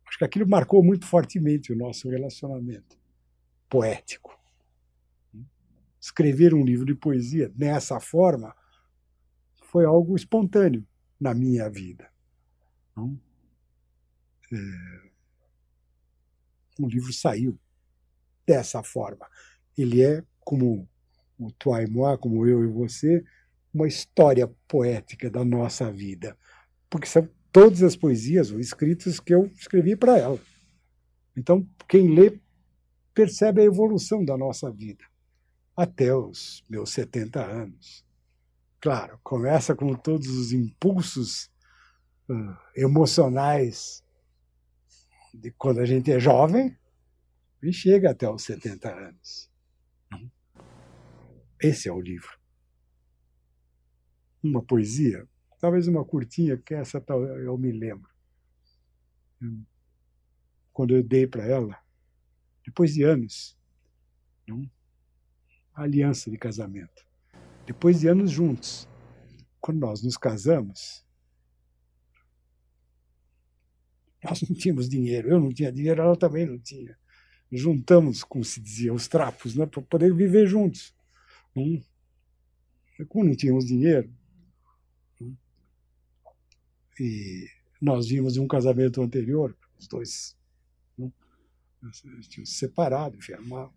Acho que aquilo marcou muito fortemente o nosso relacionamento poético. Escrever um livro de poesia nessa forma foi algo espontâneo na minha vida. Não? É... O livro saiu dessa forma. Ele é como o Toi et moi, como eu e você, uma história poética da nossa vida. Porque são todas as poesias ou escritas que eu escrevi para ela. Então, quem lê percebe a evolução da nossa vida até os meus 70 anos. Claro, começa com todos os impulsos uh, emocionais de quando a gente é jovem e chega até os 70 anos. Esse é o livro. Uma poesia, talvez uma curtinha, que essa eu me lembro. Quando eu dei para ela, depois de anos, a aliança de casamento depois de anos juntos, quando nós nos casamos, nós não tínhamos dinheiro, eu não tinha dinheiro, ela também não tinha. Juntamos, como se dizia, os trapos, né, para poder viver juntos. Hum. Como não tínhamos dinheiro, hum. e nós vimos de um casamento anterior, os dois hum, tinham se separado, enfim, uma,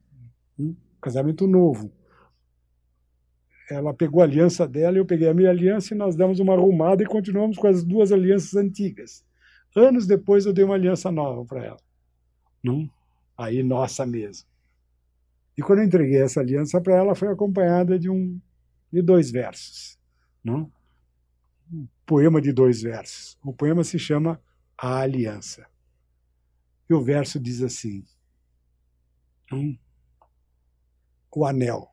um casamento novo ela pegou a aliança dela, eu peguei a minha aliança e nós demos uma arrumada e continuamos com as duas alianças antigas. Anos depois eu dei uma aliança nova para ela. Não? Aí nossa mesmo. E quando eu entreguei essa aliança para ela, foi acompanhada de um de dois versos, não? Um poema de dois versos. O poema se chama A Aliança. E o verso diz assim: um, O anel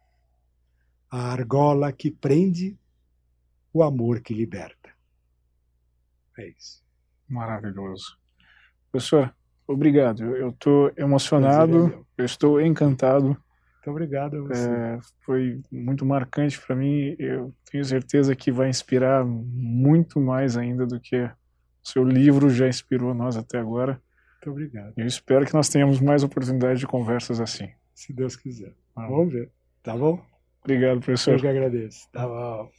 a argola que prende, o amor que liberta. É isso. Maravilhoso. Professor, obrigado. Eu estou emocionado, eu estou encantado. Muito obrigado a você. É, foi muito marcante para mim. Eu tenho certeza que vai inspirar muito mais ainda do que o seu livro já inspirou nós até agora. Muito obrigado. Eu espero que nós tenhamos mais oportunidades de conversas assim. Se Deus quiser. Ah. Vamos ver. Tá bom? Obrigado, professor. Eu que agradeço. Tá bom.